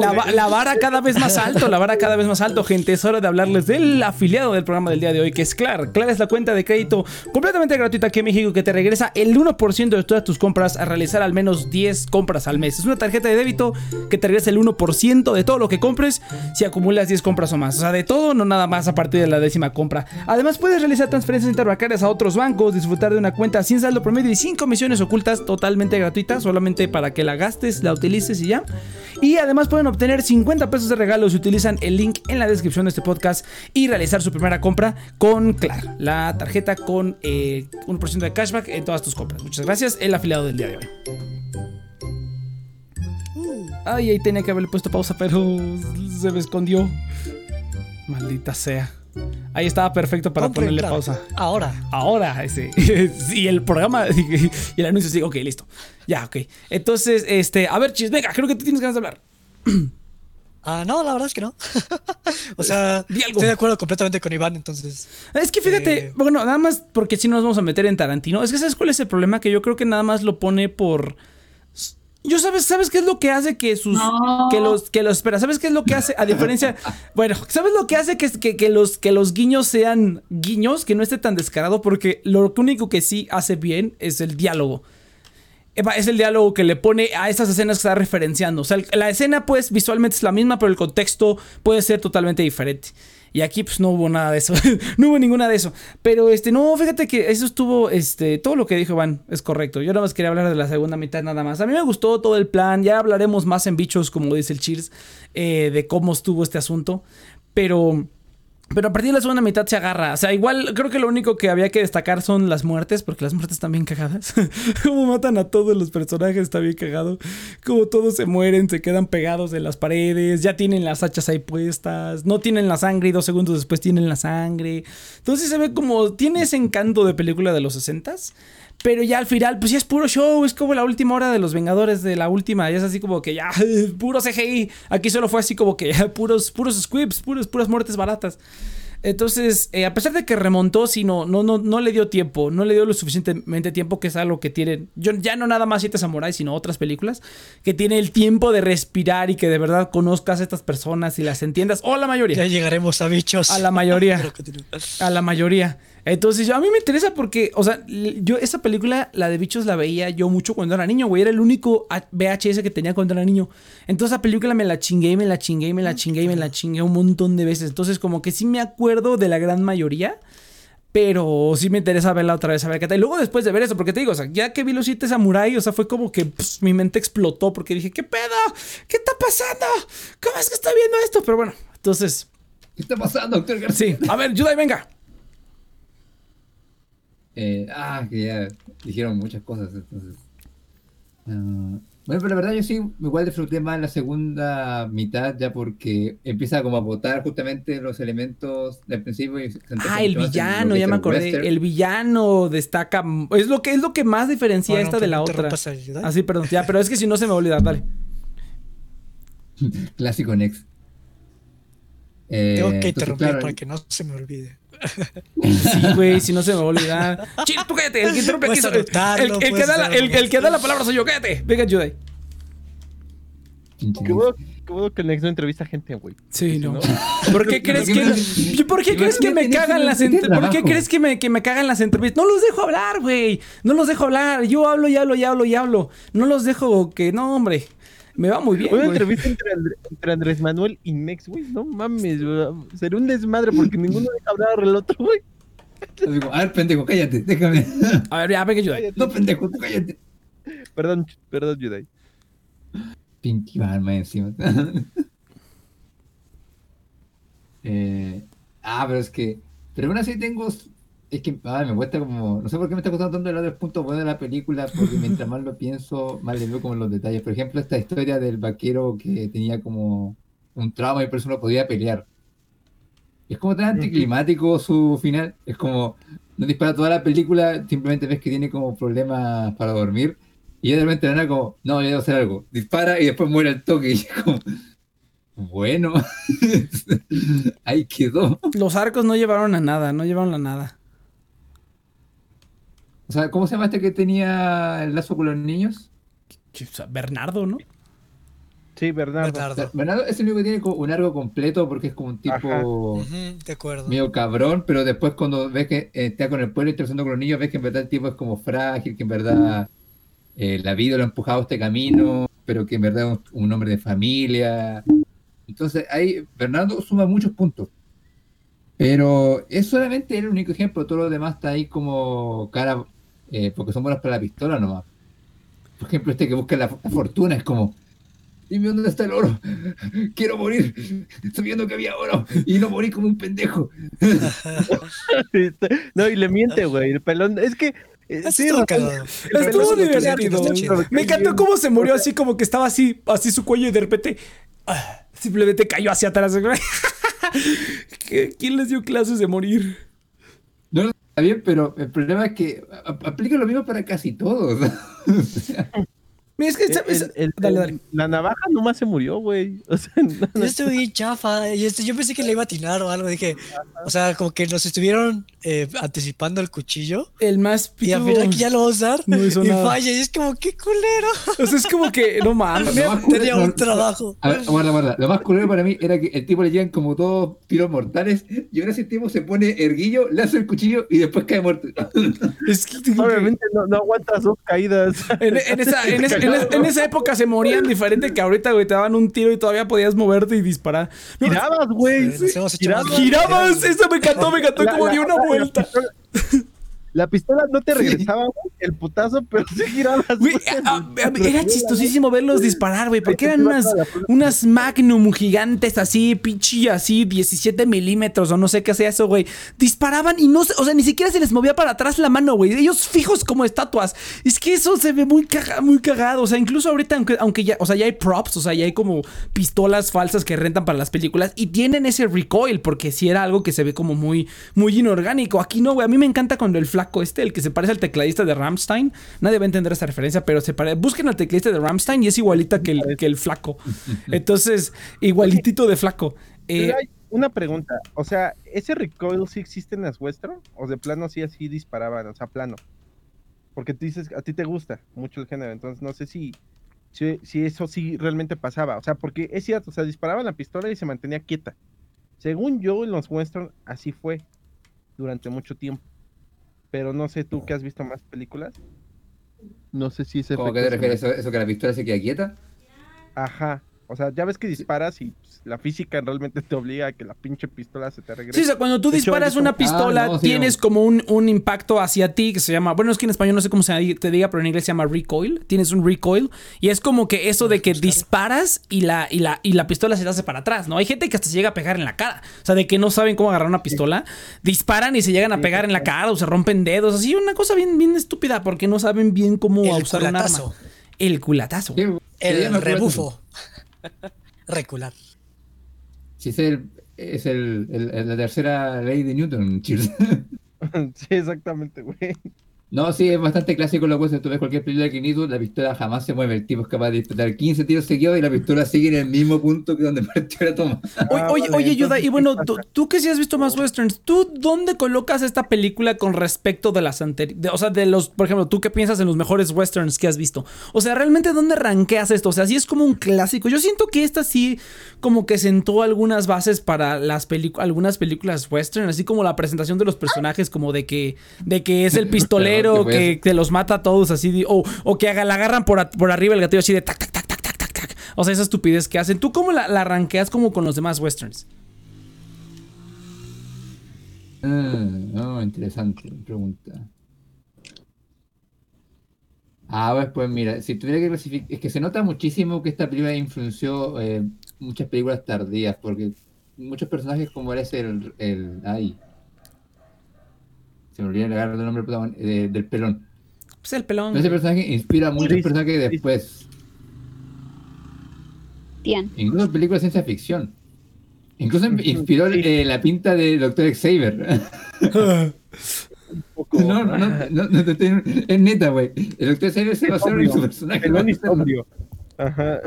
la, la vara cada vez más alto, la vara cada vez más alto, gente. Es hora de hablarles del afiliado del programa del día de hoy, que es Clar. Clar es la cuenta de crédito completamente gratuita aquí en México que te regresa el 1% de todas tus compras a realizar al menos 10 compras al mes. Es una tarjeta de débito que te regresa el 1% de todo lo que compres si acumulas 10 compras o más. O sea, de todo, no nada más a partir de la décima compra. Además, puedes realizar transferencias interbancarias a otros bancos, disfrutar de una cuenta sin saldo promedio y sin comisiones ocultas totalmente gratuita, solamente para que la gastes, la utilices y ya. Y además pueden obtener 50 pesos de regalo si utilizan el link en la descripción de este podcast y realizar su primera compra con Clar, la tarjeta con eh, 1% de cashback en todas tus compras. Muchas gracias, el afiliado del día de hoy. Ay, ahí tenía que haberle puesto pausa, pero se me escondió. Maldita sea. Ahí estaba perfecto para ponerle claro. pausa. Ahora. Ahora, [laughs] ese. y el programa [laughs] y el anuncio sí, ok, listo. Ya, ok. Entonces, este, a ver, Chis, venga, creo que tú tienes ganas de hablar. [clears throat] Ah, no, la verdad es que no. [laughs] o sea, estoy de acuerdo completamente con Iván, entonces. Es que fíjate, Eh. bueno, nada más porque si nos vamos a meter en Tarantino. Es que ¿sabes cuál es el problema? Que yo creo que nada más lo pone por. Yo sabes, ¿sabes qué es lo que hace que sus. No. Que los. Que los. Espera, ¿sabes qué es lo que hace? A diferencia. [laughs] bueno, ¿sabes lo que hace que, que, que los, que los guiños sean guiños? Que no esté tan descarado. Porque lo único que sí hace bien es el diálogo. Es el diálogo que le pone a esas escenas que está referenciando. O sea, la escena, pues, visualmente es la misma, pero el contexto puede ser totalmente diferente. Y aquí, pues, no hubo nada de eso. [laughs] no hubo ninguna de eso. Pero, este, no, fíjate que eso estuvo, este, todo lo que dijo Iván es correcto. Yo nada más quería hablar de la segunda mitad, nada más. A mí me gustó todo el plan. Ya hablaremos más en bichos, como dice el Cheers, eh, de cómo estuvo este asunto. Pero. Pero a partir de la segunda mitad se agarra. O sea, igual creo que lo único que había que destacar son las muertes, porque las muertes están bien cagadas. [laughs] Cómo matan a todos los personajes está bien cagado. Como todos se mueren, se quedan pegados en las paredes, ya tienen las hachas ahí puestas, no tienen la sangre y dos segundos después tienen la sangre. Entonces se ve como, tiene ese encanto de película de los 60 pero ya al final, pues ya es puro show, es como la última hora de los Vengadores de la última, ya es así como que ya, [laughs] puro CGI. Aquí solo fue así como que ya, [laughs] puros, puros squibs, puros, puras muertes baratas. Entonces, eh, a pesar de que remontó, sí, no, no, no, no le dio tiempo, no le dio lo suficientemente tiempo, que es algo que tienen, yo, ya no nada más Siete Samuráis, sino otras películas, que tiene el tiempo de respirar y que de verdad conozcas a estas personas y las entiendas, o la mayoría. Ya llegaremos a bichos. A la mayoría. [laughs] A la mayoría. Entonces, yo, a mí me interesa porque, o sea, yo esa película, la de bichos, la veía yo mucho cuando era niño, güey. Era el único VHS que tenía cuando era niño. Entonces, esa película me la chingué, me la chingué, me la chingué, me la chingué un montón de veces. Entonces, como que sí me acuerdo de la gran mayoría. Pero sí me interesa verla otra vez, a ver qué tal. Y luego después de ver eso, porque te digo, o sea, ya que vi los siete samurai, o sea, fue como que pss, mi mente explotó porque dije, ¿qué pedo? ¿Qué está pasando? ¿Cómo es que estoy viendo esto? Pero bueno, entonces, ¿Qué está pasando, doctor García? sí. A ver, Yudai, venga. Eh, ah, que ya dijeron muchas cosas, entonces. Ah, bueno, pero la verdad yo sí igual disfruté más la segunda mitad ya porque empieza como a botar justamente los elementos del principio y Ah, el villano, ya me el acordé. western. El villano destaca. Es lo que es lo que más diferencia Bueno, esta de la no otra. interrumpas a Yudai. Ah, sí, perdón. Ya, pero es que si no se me va a olvidar, dale. [laughs] Clásico Next. Eh, Tengo que entonces, interrumpir claro, para que no se me olvide. Sí, güey, si no se me va a olvidar. Chil, tú cállate, el que interrumpe aquí soy- el, que da la, el, que da la palabra soy yo, cállate. Venga, Judai. Qué bueno, qué bueno que el Nex no entrevista a gente, güey. Sí, no. ¿Por qué [laughs] crees que, ¿por qué crees que me cagan las ¿Por qué crees que me, que me cagan las entrevistas? No los dejo hablar, güey. No los dejo hablar. Yo hablo y hablo y hablo y hablo. No los dejo que no, hombre. Me va muy bien. Una güey. entrevista entre, Andrés Manuel y Nex, güey. No mames, güey. Sería un desmadre porque ninguno deja hablar al otro, güey. Digo, a ver, pendejo, cállate, déjame. A ver, ya, venga, Judai. No, pendejo, tú cállate. Perdón, perdón, Yudai. Pinche Batman encima. [laughs] Eh, ah, pero es que. Pero aún así tengo. Es que ah, me cuesta como. No sé por qué me está costando tanto hablar del punto bueno de la película, porque mientras más lo pienso, más le veo como los detalles. Por ejemplo, esta historia del vaquero que tenía como un trauma y por eso no podía pelear. Es como tan anticlimático su final. Es como. No dispara toda la película, simplemente ves que tiene como problemas para dormir. Y ya de repente como, no, ya debo hacer algo. Dispara y después muere el toque. Y es como, bueno, [laughs] ahí quedó. Los arcos no llevaron a nada, no llevaron a nada. O sea, ¿cómo se llama este que tenía el lazo con los niños? Bernardo, ¿no? Sí, Bernardo. Bernardo. Bernardo es el único que tiene un arco completo porque es como un tipo de acuerdo. medio cabrón, pero después cuando ves que eh, está con el pueblo y está con los niños, ves que en verdad el tipo es como frágil, que en verdad eh, la vida lo ha empujado a este camino, pero que en verdad es un, un hombre de familia. Entonces ahí Bernardo suma muchos puntos. Pero es solamente el único ejemplo, todo lo demás está ahí como cara, eh, porque son buenas para la pistola nomás. Por ejemplo, este que busca la, la fortuna es como, dime dónde está el oro, [laughs] quiero morir, estoy viendo que había oro y no morí como un pendejo. [laughs] no, y le miente, güey. El pelón. Es que. sí, estuvo divertido. Me encantó cómo se murió así como que estaba así, así su cuello y de repente ah, simplemente cayó hacia atrás. [laughs] ¿Qué- ¿Quién les dio clases de morir? Bien, pero el problema es que aplica lo mismo para casi todos. [laughs] O sea, Mira, es que, el- ¿sabes? el- el- dale, dale. La navaja nomás se murió, güey. [laughs] O sea, no, Yo estuve bien chafa. Y este, yo pensé que le iba a atinar o algo. Dije, o sea, como que nos estuvieron eh, anticipando el cuchillo. El más Y al final que ya lo va a usar. No hizo y nada. falla. Y es como, qué culero. [laughs] O sea, es como que, no mames. Tenía un trabajo. A ver, guarda, guarda. Lo más culero para mí era que el tipo le llegan como dos tiros mortales y ahora ese tipo se pone erguillo, le hace el cuchillo y después cae muerto. [laughs] Es que, obviamente no, no aguantas dos caídas. En, en esa, en, esa, en esa- en esa época se morían diferente que ahorita, güey. Te daban un tiro y todavía podías moverte y disparar. No, Girabas, güey. Sí, Girabas. girabas, eso me encantó, me encantó La- como la- dio una la- vuelta. La pistola, la pistola no te regresaba, güey, el putazo, pero sí. Güey, güey. a- a- era chistosísimo verlos disparar, güey, porque eran unas, unas Magnum gigantes así, pinche así, 17 milímetros o no sé qué sea eso, güey. Disparaban y no se, o sea, ni siquiera se les movía para atrás la mano, güey. Ellos fijos como estatuas. Es que eso se ve muy, caga- muy cagado. O sea, incluso ahorita, aunque, aunque ya, o sea, ya hay props, o sea, ya hay como pistolas falsas que rentan para las películas y tienen ese recoil, porque si era algo que se ve como muy, muy inorgánico. Aquí no, güey. A mí me encanta cuando el flaco este, el que se parece al tecladista de Ramstein, nadie va a entender esa referencia, pero se parece. Busquen al tecladista de Ramstein y es igualita que el, que el flaco. Entonces, igualitito de flaco. Eh, una pregunta, o sea, ¿ese recoil sí existe en las western? ¿O de plano sí así disparaban, o sea, plano? Porque tú dices, a ti te gusta mucho el género, entonces no sé si, si, si eso sí realmente pasaba. O sea, porque es cierto, o sea, disparaban la pistola y se mantenía quieta. Según yo, en los western así fue durante mucho tiempo. Pero no sé tú que has visto más películas. No sé si ese ¿Cómo que te se refieres? ¿Eso, eso que la pistola se queda quieta? Ajá. O sea, ya ves que disparas y pues, la física realmente te obliga a que la pinche pistola se te regrese. Sí, o sea, cuando tú De disparas una pistola, Ah, no, sí, tienes no. como un, un impacto hacia ti que se llama. Bueno, es que en español no sé cómo se te diga, pero en inglés se llama recoil. Tienes un recoil. Y es como que eso de que disparas y la, y la, y la pistola se te hace para atrás, ¿no? Hay gente que hasta se llega a pegar en la cara. O sea, de que no saben cómo agarrar una pistola. Disparan y se llegan a Sí, pegar en la cara o se rompen dedos. Así, una cosa bien, bien estúpida porque no saben bien cómo El usar un arma. El culatazo. ¿Qué- se llama El rebufo. Recular. Si es, el, es el, el- la tercera ley de Newton, Cheers. [laughs] sí, exactamente, güey. No, sí, es bastante clásico lo que tú ves cualquier película de Clint Eastwood, la pistola jamás se mueve, el tipo es capaz de disparar 15 tiros seguidos y la pistola sigue en el mismo punto que donde [laughs] partió la toma. Oye, Ah, oye, oye, Yuda, entonces, y bueno, ¿qué tú, tú que sí has visto más westerns, ¿tú dónde colocas esta película con respecto de las anteriores? O sea, de los, por ejemplo, ¿tú qué piensas en los mejores westerns que has visto? O sea, ¿realmente dónde ranqueas esto? O sea, sí es como un clásico. Yo siento que esta sí como que sentó algunas bases para las pelicu- algunas películas western, así como la presentación de los personajes, como de que, de que es el [laughs] pistolero Perdón, ¿qué fue que, que los mata a todos así, o, o que la agarran por, por arriba el gatillo así de tac, tac, tac, tac, tac, tac, tac. O sea, esa estupidez que hacen. ¿Tú cómo la, la ranqueas como con los demás westerns? Ah, no, interesante pregunta. Ah, pues, pues mira, si tuviera que clasificar, es que se nota muchísimo que esta película influenció eh, muchas películas tardías, porque muchos personajes como eres el, el, ay, se me olvidó el agarrar el nombre de- del pelón. Pues el pelón. Ese personaje inspira a muchos personajes después, Tian. incluso en películas de ciencia ficción. Incluso inspiró sí. eh, la pinta de Dr. Xavier. [laughs] Un poco- No, no, no, no, no te estoy- es neta, güey. El Doctor Xavier se va a hacer obvio. su personaje. Pelón y sobrio. Ajá.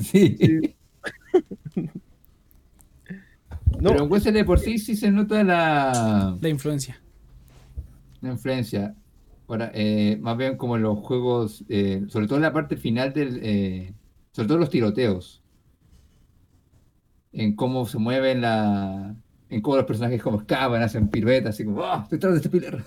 Sí. [laughs] No, Pero en Wesley de por sí sí se nota la, La influencia. la influencia. Ahora, eh, más bien como en los juegos, eh, sobre todo en la parte final del, eh, sobre todo los tiroteos. En cómo se mueven la, en cómo los personajes como escapan, hacen piruetas, así como, ¡ah! detrás de este pilar.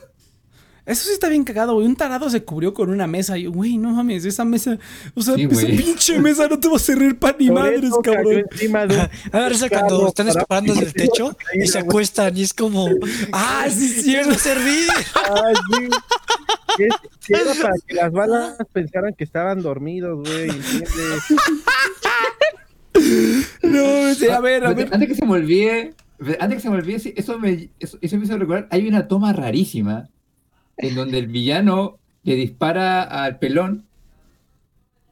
Eso sí está bien cagado, güey. Un tarado se cubrió con una mesa. Y, güey, no mames, esa mesa. O sea, Sí, esa pinche mesa no te va a servir para ni por madres, cabrón. [laughs] A ver, esa cuando están para- disparando desde el techo [laughs] y se acuestan y es como. [laughs] Ah, sí, ¿Qué cierto. va a servir? Ay, sí. Era para que las balas pensaran que estaban dormidos, güey. ¿entiendes? No, sí, a ver, a ver. Antes que se me olvide, antes que se me olvide, sí, eso me, eso, eso me hizo recordar, hay una toma rarísima en donde el villano le dispara al pelón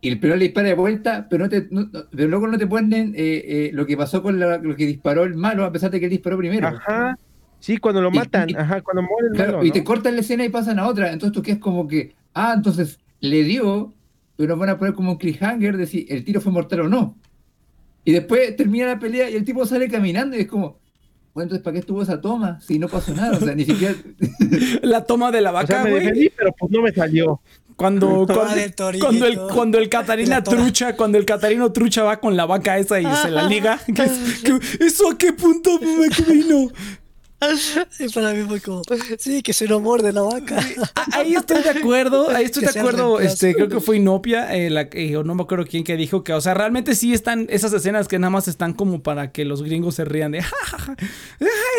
y el pelón le dispara de vuelta, pero, no te, no- pero luego no te ponen eh, eh, lo que pasó con la- lo que disparó el malo, a pesar de que él disparó primero. Ajá. Sí, cuando lo matan, y- ajá, cuando muere el Claro, malo, y te cortan la escena y pasan a otra. Entonces tú quedas como que, ah, entonces le dio, pero nos van a poner como un cliffhanger de si el tiro fue mortal o no. Y después termina la pelea y el tipo sale caminando y es como, bueno, entonces ¿para qué estuvo esa toma? Si no pasó nada, o sea, ni siquiera... [laughs] [laughs] La toma de la O sea, vaca, me güey. defendí, pero pues no me salió. Cuando, [laughs] Toma cuando, del torito. cuando el, cuando el Catarina trucha, cuando el Catarino trucha va con la vaca esa y se la liga. [laughs] ¿Eso a qué punto me vino? [laughs] Y para mí fue como. [laughs] Sí, que se no muerde la vaca. Ahí estoy de acuerdo, [laughs] ahí estoy Que de acuerdo, este, creo que fue Inopia, eh, la- eh, o no me acuerdo quién que dijo que, o sea, realmente sí están esas escenas que nada más están como para que los gringos se rían de, "Ja, ja, ja,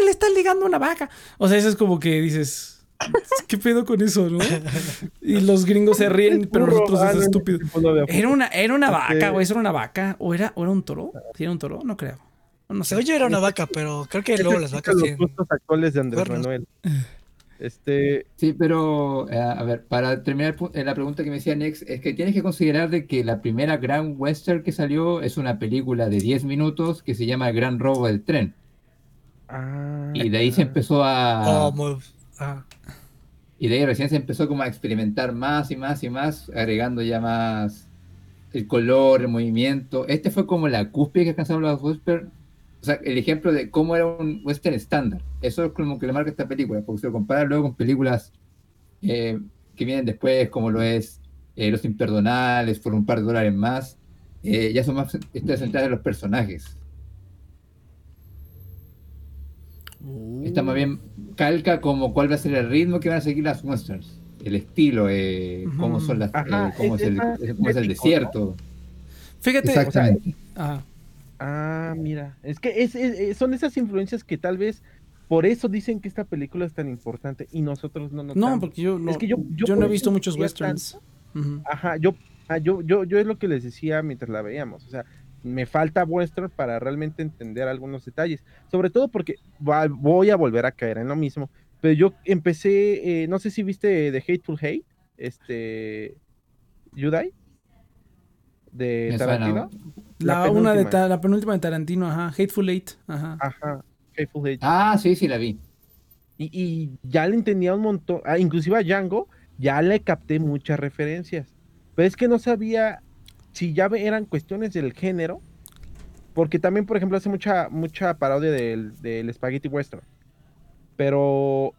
le está ligando una vaca. O sea, eso es como que dices, ¿qué pedo con eso, no? Y los gringos se ríen, pero nosotros es estúpido. Era una, era una vaca, güey, eso era una vaca, o era, o era un toro, ¿Sí era un toro, no creo. No sé. Yo era una vaca, pero creo que luego las vacas los gustos actuales de Andrés cuernos. Manuel. Este, Sí, pero eh, a ver, para terminar eh, la pregunta que me decía Nex, es que tienes que considerar de que la primera gran western que salió es una película de 10 minutos que se llama El Gran Robo del Tren. ah, Y de ahí se empezó a... Oh, muy- ah. Y de ahí recién se empezó como a experimentar más y más y más, agregando ya más el color, el movimiento. Este fue como la cúspide que alcanzaron los western. O sea, el ejemplo de cómo era un western estándar. Eso es como que le marca esta película, porque se lo compara luego con películas eh, que vienen después, como lo es eh, Los Imperdonables, por un par de dólares más. eh, ya son más estas centradas en los personajes. Está más bien calca como cuál va a ser el ritmo que van a seguir las westerns. El estilo, eh, cómo son las, Ajá, eh, cómo, es- es el, cómo es el desierto. Fíjate, Exactamente. ajá. Ah, mira, es que es- es- son esas influencias que tal vez por eso dicen que esta película es tan importante y nosotros no notamos. no, porque yo no, Es que yo- yo yo no he visto muchos westerns. Ajá, yo, ah, yo, yo, yo es lo que les decía mientras la veíamos. O sea, me falta western para realmente entender algunos detalles. Sobre todo porque va- voy a volver a caer en lo mismo. Pero yo empecé, eh, no sé si viste The Hateful Hate, este, Yudai, de Me suena. La, una de la penúltima de Tarantino, ajá. Hateful Eight, ajá. Ajá, Hateful Hate. Ah, sí, sí, la vi. Y, y ya le entendía un montón, ah, inclusive a Django, ya le capté muchas referencias. Pero es que no sabía si ya eran cuestiones del género, porque también, por ejemplo, hace mucha, mucha parodia del, del Spaghetti Western. Pero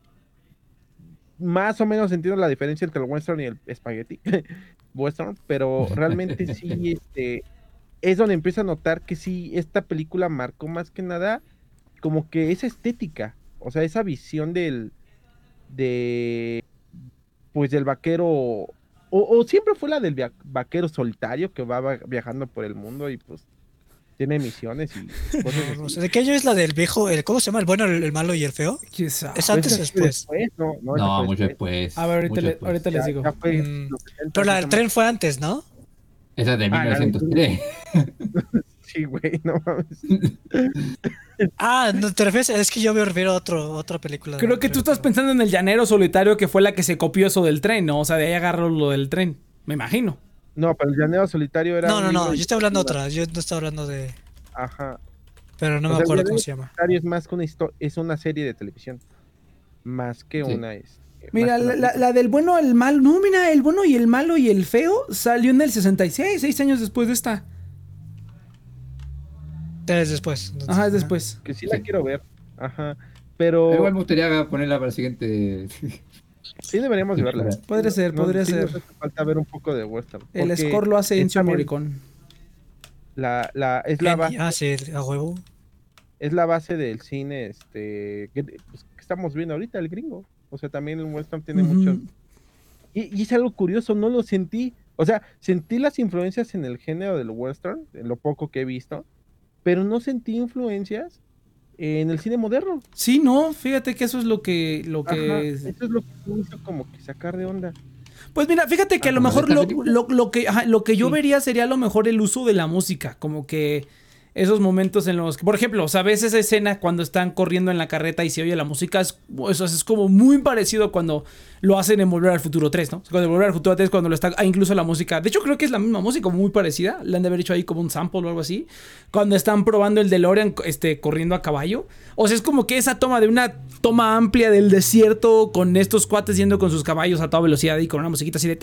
más o menos entiendo la diferencia entre el Western y el Spaghetti [laughs] Western, pero realmente sí, [laughs] este, es donde empiezo a notar que sí, esta película marcó más que nada como que esa estética, o sea, esa visión del, de, pues del vaquero, o, o siempre fue la del via- vaquero solitario que va viajando por el mundo y pues tiene misiones y [laughs] cosas No, ¿De qué año es la del viejo? El, ¿Cómo se llama? ¿El bueno, el, el malo y el feo? ¿Es Pues antes o fue después? No, mucho después. después. A ver, ahorita, le- les digo. ya fue Mm, los 70, Pero la del tren fue antes, ¿no? Esa es de Ah, la del- 1903. [laughs] Sí, güey, no mames. [laughs] Ah, no te refieres, es que yo me refiero a otro, otra película. Creo que tú estás pensando en el llanero solitario que fue la que se copió eso del tren, ¿no? O sea, de ahí agarró lo del tren. Me imagino. No, pero el llanero solitario era. No, no, no, yo estoy hablando de otra, yo no estaba hablando de... Ajá. Pero no O me sea, acuerdo cómo se llama. Solitario es más que una historia, es una serie de televisión. Más que Sí. una es. Mira, la, la- la del bueno, el malo. No, mira, el bueno y el malo y el feo salió en el 66, seis años después de esta. Es después. entonces, Ajá, es después. Que sí la Sí. quiero ver. Ajá. Pero Igual me gustaría ponerla para el siguiente. sí deberíamos de verla. Podría ser, No, podría sí ser. nos hace falta ver un poco de western. El score lo hace Enzo Morricone. La, la, es, la base, Ah, sí, a huevo. es la base del cine este, que, pues, que estamos viendo ahorita, el gringo. O sea, también el western tiene Ujú. muchos. Y, y es algo curioso, no lo sentí. O sea, sentí las influencias en el género del western, en lo poco que he visto, pero no sentí influencias en el cine moderno. Sí, no, fíjate que eso es lo que. Lo Ajá, que eso es lo que me hizo como que sacar de onda. Pues mira, fíjate que a Ah, lo ¿como de mejor lo, lo- lo que, ajá, lo que yo Sí. vería sería a lo mejor el uso de la música, como que esos momentos en los que, por ejemplo, ¿sabes esa escena cuando están corriendo en la carreta y se oye la música? Es, es como muy parecido cuando lo hacen en Volver al Futuro 3, ¿no? Cuando en Volver al Futuro 3 cuando lo está, ah, incluso la música, de hecho creo que es la misma música, muy parecida, le han de haber hecho ahí como un sample o algo así, cuando están probando el DeLorean este, corriendo a caballo. O sea, es como que esa toma de una toma amplia del desierto con estos cuates yendo con sus caballos a toda velocidad y con una musiquita así de.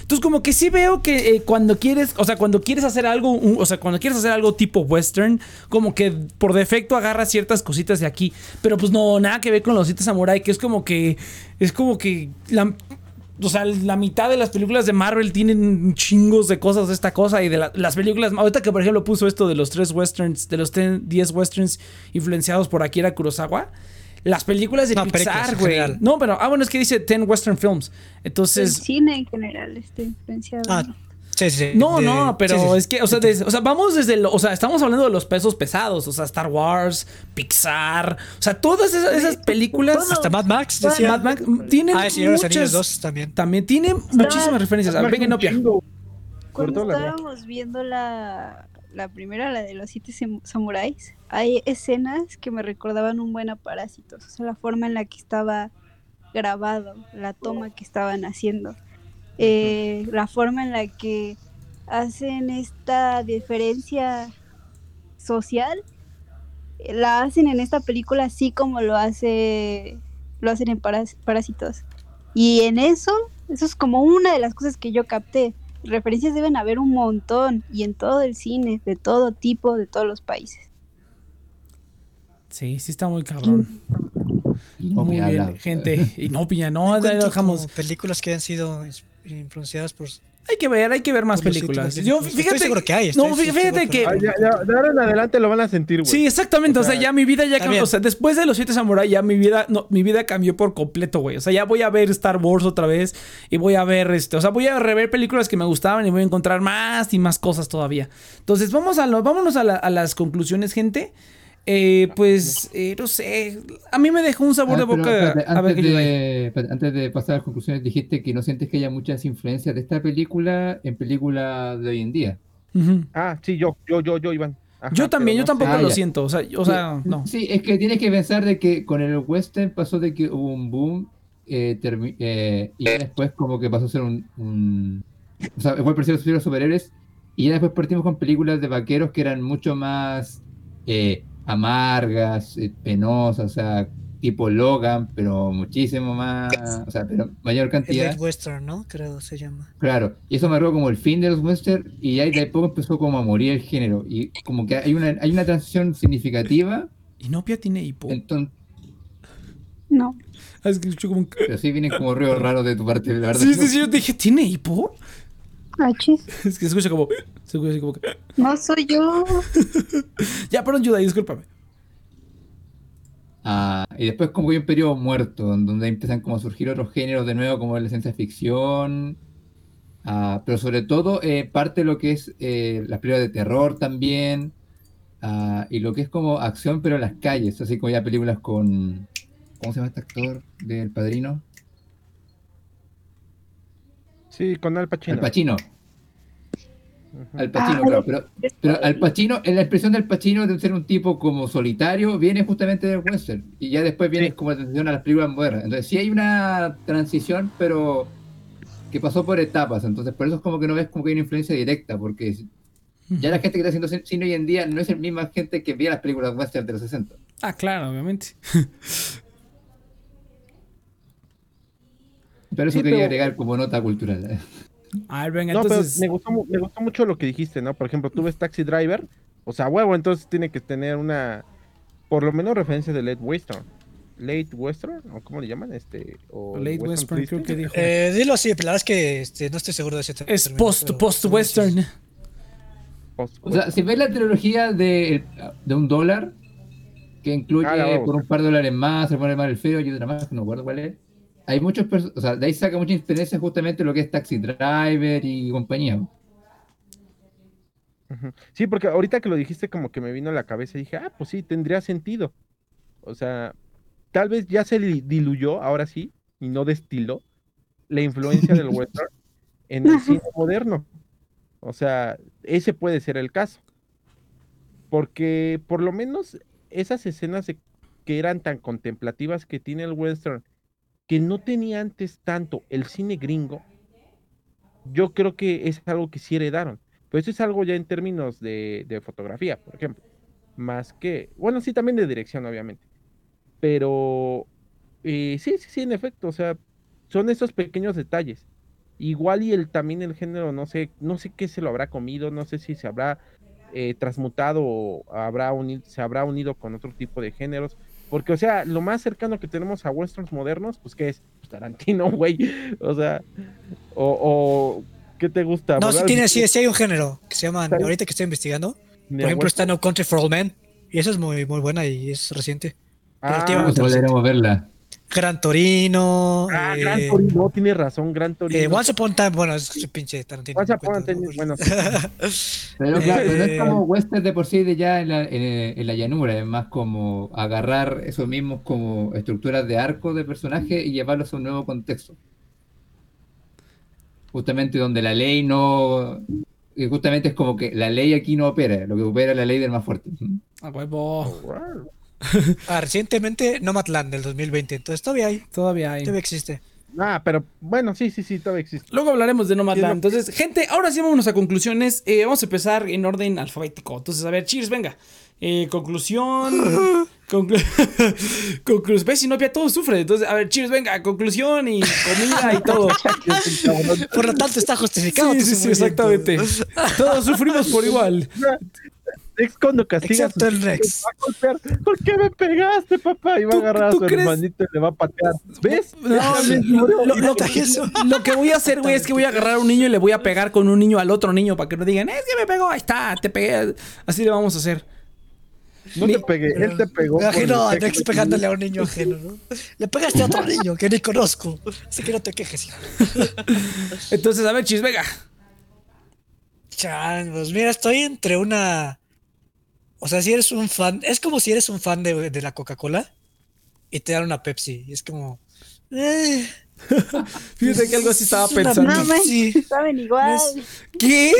Entonces como que sí veo que eh, cuando quieres, o sea, cuando quieres hacer algo, o sea, cuando quieres hacer algo tipo western, como que por defecto agarras ciertas cositas de aquí, pero pues no nada que ver con los siete samurai, que es como que es como que la o sea, la mitad de las películas de Marvel tienen chingos de cosas de esta cosa y de la- las películas. Ahorita que, por ejemplo, puso esto de los tres westerns, de los 10 10 westerns influenciados por Akira Kurosawa. Las películas de No, Pixar, güey. No, pero, ah, bueno, es que dice 10 western films. El Entonces, cine en general está influenciado. Ah, sí, sí. no, de- no, pero sí, sí, sí. es que, o sea, des- o sea, vamos desde lo, o sea, estamos hablando de los pesos pesados, o sea, Star Wars, Pixar, o sea, todas esas, esas películas. Hasta Mad Max, Bueno, decía. Mad Max tienen Ah, el Señor de los Anillos muchas, 2 también. también tiene muchísimas referencias. A ver, venga. Chingo. Cuando estábamos viendo la, la primera, la de los siete sam- samuráis, hay escenas que me recordaban un buen a Parásitos. O sea, la forma en la que estaba grabado, la toma que estaban haciendo, eh, la forma en la que hacen esta diferencia social, eh, la hacen en esta película así como lo hace lo hacen en Parás- Parásitos. Y en eso, eso es como una de las cosas que yo capté referencias deben haber un montón y en todo el cine, de todo tipo, de todos los países. Sí, sí está muy cabrón. Muy bien, gente. Y no, piña, no, dejamos. películas que han sido influenciadas por. Hay que ver, hay que ver más Por películas. Yo, de- estoy fíjate. seguro que hay, estoy- no, estoy fíjate que. que Ay, ya- ya- de ahora en adelante lo van a sentir, güey. Sí, exactamente. O sea, O sea, ya mi vida ya cambió. bien. O sea, después de los siete samuráis, ya mi vida, no, mi vida cambió por completo, güey. O sea, ya voy a ver Star Wars otra vez. Y voy a ver este. O sea, voy a rever películas que me gustaban y voy a encontrar más y más cosas todavía. Entonces, vamos a lo, vámonos a, la- a las conclusiones, gente. Eh, pues, eh, no sé. A mí me dejó un sabor Ah, de boca. espérate, a ver antes, de, espérate, antes de pasar a las conclusiones, dijiste que no sientes que haya muchas influencias de esta película en películas de hoy en día. Ah, sí, yo, yo, yo, yo, Iván. Ajá, Yo también, yo no tampoco Ah, lo siento. O sea, o sea, Sí, no. Sí, es que tienes que pensar de que con el western pasó de que hubo un boom eh, eh, y ya después como que pasó a ser un... un- o sea, fue parecido a los superhéroes y ya después partimos con películas de vaqueros que eran mucho más eh, amargas, eh, penosas, o sea, tipo Logan, pero muchísimo más, o sea, pero mayor El cantidad. Late Western, ¿no? Creo se llama. Claro, y eso marcó como el fin de los western y ahí de a poco empezó como a morir el género y como que hay una, hay una transición significativa, Inopia tiene hipo. entonces, No. Ah, es que escucho como un- pero sí vienen como ruidos raros de tu parte, la verdad. Sí, sí, sí, yo dije, ¿tiene hipo? Ah, chis. [laughs] Es que se escucha como. Se escucha así como que- No soy yo. [laughs] Ya, perdón, Yuda, discúlpame. Ah, y después como hay un periodo muerto, en donde empiezan como a surgir otros géneros de nuevo, como la ciencia ficción, ah, pero sobre todo eh, parte de lo que es eh, las películas de terror también, ah, y lo que es como acción pero en las calles, así como ya películas con... ¿Cómo se llama este actor del Padrino? Sí, con Al Pacino. Al Pacino. Al Pacino, claro, pero, pero Al Pacino, en la expresión del Pacino de ser un tipo como solitario, viene justamente del western, y ya después viene Sí. como la transición a las películas modernas. Entonces sí hay una transición, pero que pasó por etapas, entonces por eso es como que no ves como que hay una influencia directa, porque ya la gente que está haciendo cin- cine hoy en día no es la misma gente que veía las películas western de los 60. Ah, claro, obviamente. [laughs] Pero eso Sí, quería pero- agregar como nota cultural. [laughs] A ver, venga, No, entonces. pero me gustó, me gustó mucho lo que dijiste, ¿no? Por ejemplo, tú ves Taxi Driver, o sea, huevo, entonces tiene que tener una, por lo menos referencia de Late Western. Late Western, o cómo le llaman, este, o Late Western Western, creo Twisted. que dijo. Eh, dilo así, pero la verdad es que este, no estoy seguro de ese es término, post, pero- post-western. Post- O sea, si ves la trilogía de, de un dólar, que incluye Ah, por un par de dólares más, se pone mal el feo y otra más, que no recuerdo cuál es. Hay muchos, o sea, de ahí saca mucha independencia justamente lo que es Taxi Driver y compañía. Sí, porque ahorita que lo dijiste como que me vino a la cabeza y dije, ah, pues sí, tendría sentido. O sea, tal vez ya se diluyó, ahora sí, y no destiló la influencia del [laughs] western en el cine moderno. O sea, ese puede ser el caso. Porque por lo menos esas escenas de- que eran tan contemplativas que tiene el western, que no tenía antes tanto el cine gringo, yo creo que es algo que sí heredaron. Pero eso es algo ya en términos de, de fotografía, por ejemplo. Más que, bueno, sí, también de dirección, obviamente. Pero eh, sí, sí, sí, en efecto, o sea, son esos pequeños detalles. Igual y el también el género, no sé, no sé qué se lo habrá comido, no sé si se habrá eh, transmutado o habrá uni- se habrá unido con otro tipo de géneros. Porque, o sea, lo más cercano que tenemos a westerns modernos, pues, ¿qué es? Pues, Tarantino, [laughs] güey. O sea, o, o ¿qué te gusta? No, sí, Volver- tiene, sí, sí hay un género que se llama, ahorita que estoy investigando, por ejemplo, western. está No Country for All Men, y esa es muy, muy buena y es reciente. Ah, tiene- Vamos a volveremos a verla. Gran Torino, Ah, eh, Gran Torino, tiene razón, Gran Torino. eh, Once Upon a Time, bueno, es un pinche Tarantino. Once no Upon Time, ¿no? bueno, [laughs] Pero claro, pero no es Eh, como western de por sí de ya en la, en, en la llanura, es más como agarrar esos mismos como estructuras de arco de personaje y llevarlos a un nuevo contexto. Justamente donde la ley no... y justamente es como que la ley aquí no opera, lo que opera es la ley del más fuerte. A huevo. [laughs] Ah, recientemente Nomadland del 2020, entonces todavía hay, Todavía hay. todavía existe. Ah, pero bueno, sí, sí, sí, todavía existe. Luego hablaremos de Nomadland. Entonces, gente, ahora sí vámonos a conclusiones. Eh, vamos a empezar en orden alfabético. Entonces, a ver, cheers, venga. Eh, conclusión. [laughs] conclu [laughs] conclusión. ¿Ves? Si no, ya todo sufre. Entonces, a ver, cheers, venga. Conclusión y comida y todo. Por lo tanto, está justificado. Sí, sí, sí, exactamente. Todos sufrimos por igual. Ex cuando castiga a Excepto el Rex. va a golpear. ¿Por qué me pegaste, papá? Y va a ¿Tú- agarrar a su crees? hermanito y le va a patear. ¿Ves? No, Déjame, lo, [laughs] lo- que voy a hacer, güey, es que voy a agarrar a un niño y le voy a pegar con un niño al otro niño para que no digan, es que me pegó, ahí está, te pegué. Así le vamos a hacer. No te pegué, él te pegó. Me imagino a Rex pegándole a un niño ajeno, ¿no? Le pegaste a otro niño que ni conozco. Así que no te quejes, hijo. [laughs] Entonces, a ver, chis, venga. Chan, pues mira, estoy entre una. O sea, si eres un fan. Es como si eres un fan de, de la Coca-Cola y te dan una Pepsi. Y es como. eh, [laughs] Fíjate que algo así estaba pensando. No. Pepsi. Saben igual. ¿Qué?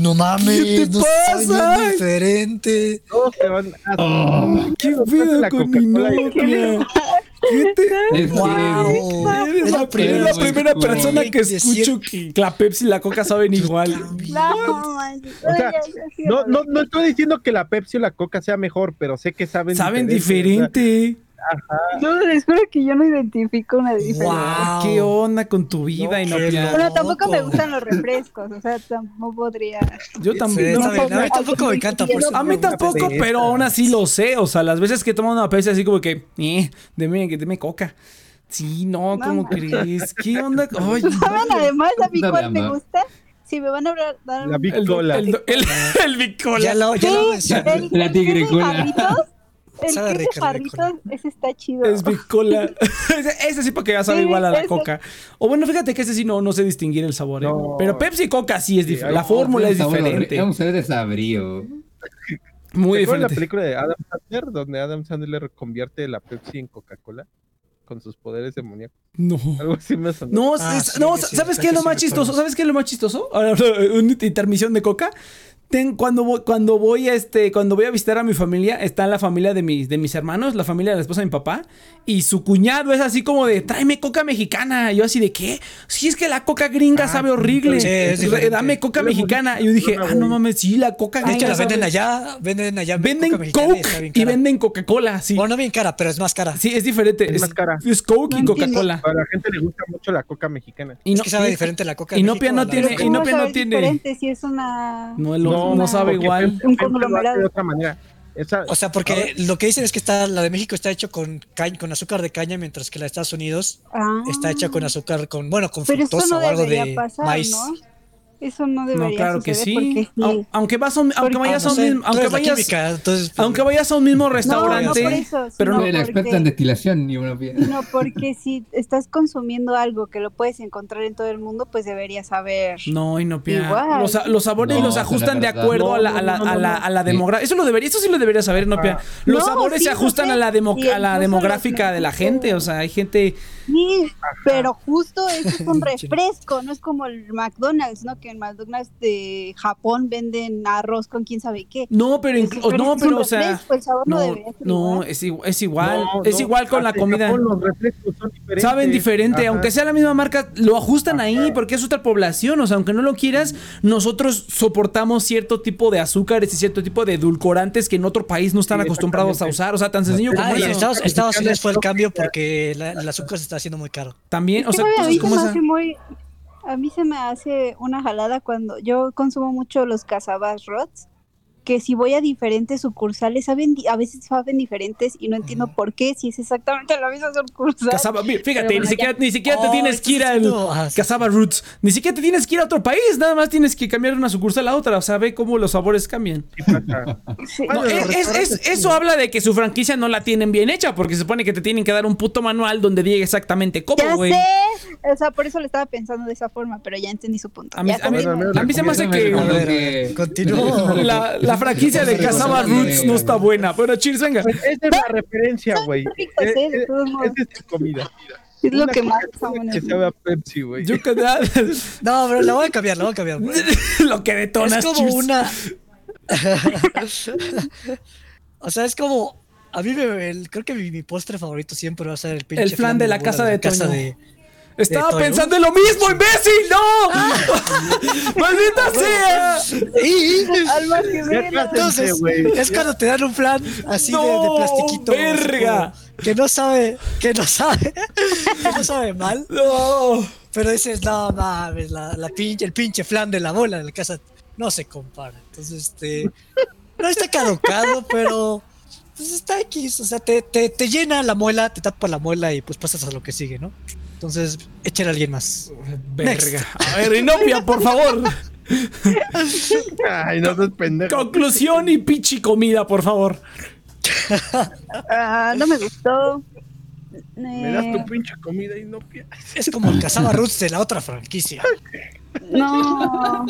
No mames, ¿Qué te no pasa? diferente. Todos se van a. ¿Qué Todos pedo con mi novia? ¿Qué Wow. Eres Es la, primera, la primera persona que escucho que la Pepsi y la Coca saben igual. No. O sea, No, no, no estoy diciendo que la Pepsi o la Coca sea mejor, pero sé que saben Saben diferente, diferente. No, les juro que yo no identifico una diferencia. Wow. ¿Qué onda con tu vida, No, Inopia? Pero tampoco me gustan los refrescos, o sea, tampoco podría. Yo también. no, bien. A mí tampoco me encanta. Por eso A mí tampoco, pero aún así lo sé. O sea, las veces que tomo una Pepsi así como que, eh, deme, que deme coca. Sí, no, ¿cómo crees? ¿Qué onda? [laughs] Ay, ¿Saben además a mí No, cuál me no. gusta? Si me van a hablar, dar La un- Big el, el, el, [laughs] el Bicola. Ya lo, ya lo Sí, mencioné. el, La de El Sabe que es de rico, la jarritos, ese está chido. Es Bicola. [laughs] ese, ese sí porque ya sabe Sí, igual a la ese. coca. O bueno, fíjate que ese sí no, no sé distinguir el sabor. ¿eh? Pero Pepsi y Coca sí es diferente. La fórmula es diferente. Es un sabor desabrío. Muy ¿Te acuerdas la diferente. película de Adam Sandler donde Adam Sandler convierte la Pepsi en Coca-Cola con sus poderes demoníacos? No. Algo así me sonó. No, Ah, es- sí, no, sí, ¿sabes sí, qué es lo más chistoso? ¿Sabes qué es lo más chistoso? [laughs] Ahora, Una intermisión de coca. Ten- cuando, voy, cuando voy a este, cuando voy a visitar a mi familia, está la familia de mis, de mis hermanos, la familia de la esposa de mi papá, y su cuñado es así como de tráeme coca mexicana. Y yo así de ¿qué? Si es que la coca gringa Ah, sabe horrible. sí, es. Dame coca mexicana. Y yo dije, ah, no mames, sí, la coca De hecho, gringa la venden sabe- allá, venden allá. Venden Coca y Coke y venden Coca-Cola, sí. Bueno, no bien cara, pero es más cara. Sí, es diferente. Es más cara. Es Coke y No. Coca-Cola. A la gente le gusta mucho la Coca mexicana. Y es no, que sabe y- diferente la coca. México no tiene- de- ¿Cómo Inopia no tiene- si es una... no, no sabe igual. Pepsi- Un Pepsi lo hace conglomerado. de otra manera. Esa, O sea, porque lo que dicen es que está, la de México está hecho con caña, con azúcar de caña, mientras que la de Estados Unidos Ah. está hecha con azúcar, con, bueno, con fructosa no o algo de pasar, maíz. ¿no? Eso no debería No, claro que sí. Aunque vas a un, aunque vayas a no un sé, mismo, aunque vayas, química, entonces, pues, aunque vayas a un mismo No, no restaurante, por eso, pero no, la experta porque- en destilación, ni una piedra. No, porque si estás consumiendo algo que lo puedes encontrar en todo el mundo, pues deberías saber. no, y no pia- Igual. Los, los sabores No, los no ajustan de acuerdo a la, a la, No, no, a la, no, a la Sí. demografía. Eso lo debería, eso sí lo deberías saber, no pia. Los No, sabores sí, se ajustan sé. a la demo- a la demográfica de la gente. O sea, hay gente. Sí, pero justo eso es un [laughs] refresco, no es como el McDonald's, ¿no? Que en McDonald's de Japón venden arroz con quién sabe qué. No, pero Es- inclu- no, pero o sea. refresco, el sabor no, es, es igual. No, es no, igual con la comida. Japón los refrescos son diferentes. Saben diferente, Ajá. aunque sea la misma marca, lo ajustan ahí porque es otra población, o sea, aunque no lo quieras, nosotros soportamos cierto tipo de azúcares y cierto tipo de edulcorantes que en otro país no están Sí, acostumbrados a usar, o sea, tan sencillo como Ah, y en eso. Estados, Estados Unidos fue el cambio porque la- el azúcar se está haciendo muy caro. También, o sea, cosas como esa. muy... A mí se me hace una jalada cuando yo consumo mucho los cazabas rots, que si voy a diferentes sucursales, saben, a veces saben diferentes y no entiendo por qué, si es exactamente la misma sucursal. Cazaba, mira, fíjate, bueno, ni siquiera, ni siquiera te Oh, tienes que ir al ah, sí. Cazaba Roots, ni siquiera te tienes que ir a otro país, nada más tienes que cambiar de una sucursal a otra, o sea, ve cómo los sabores cambian. Sí. No, es- eso habla de que su franquicia no la tienen bien hecha, porque se supone que te tienen que dar un puto manual donde diga exactamente cómo, Ya güey. sé, o sea, por eso le estaba pensando de esa forma, pero ya entendí su punto. A mí- a A se me hace que- ver, continúo. La, la franquicia de Cazaba Roots no está buena. Bueno, cheers, venga. Pues esa es la referencia, güey. ricos, ¿eh? Es tu comida. Es lo Una que más que es- sabe a Pepsi, güey. Yo cada- No, pero la voy a cambiar, la voy a cambiar. [laughs] lo que detonas. es como cheers. una. [laughs] o sea, es como. A mí me, el- creo que mi, mi postre favorito siempre va a ser el pinche El flan de la casa de de Toño. pensando en lo mismo, imbécil. ¡No! [laughs] ¡Maldita sea! Y Alma entonces es cuando te dan un flan así de, plastiquito. verga. como Que no sabe, que no sabe, [laughs] que no sabe mal. No. Pero dices, no mames, la, la pinche, el pinche flan de la bola de la casa no se compara. Entonces, este. No está caducado, [laughs] pero. Pues está X. O sea, te, te, te llena la muela, te tapa la muela y pues pasas a lo que sigue, ¿no? Entonces, échale a alguien más. Verga. A ver, Inopia, por favor. Ay, no seas pendejo. Conclusión y pichi comida, por favor. Ah, no me gustó. Me das Eh, tu pinche comida y no Es como el Cazaba Roots de la otra franquicia. no,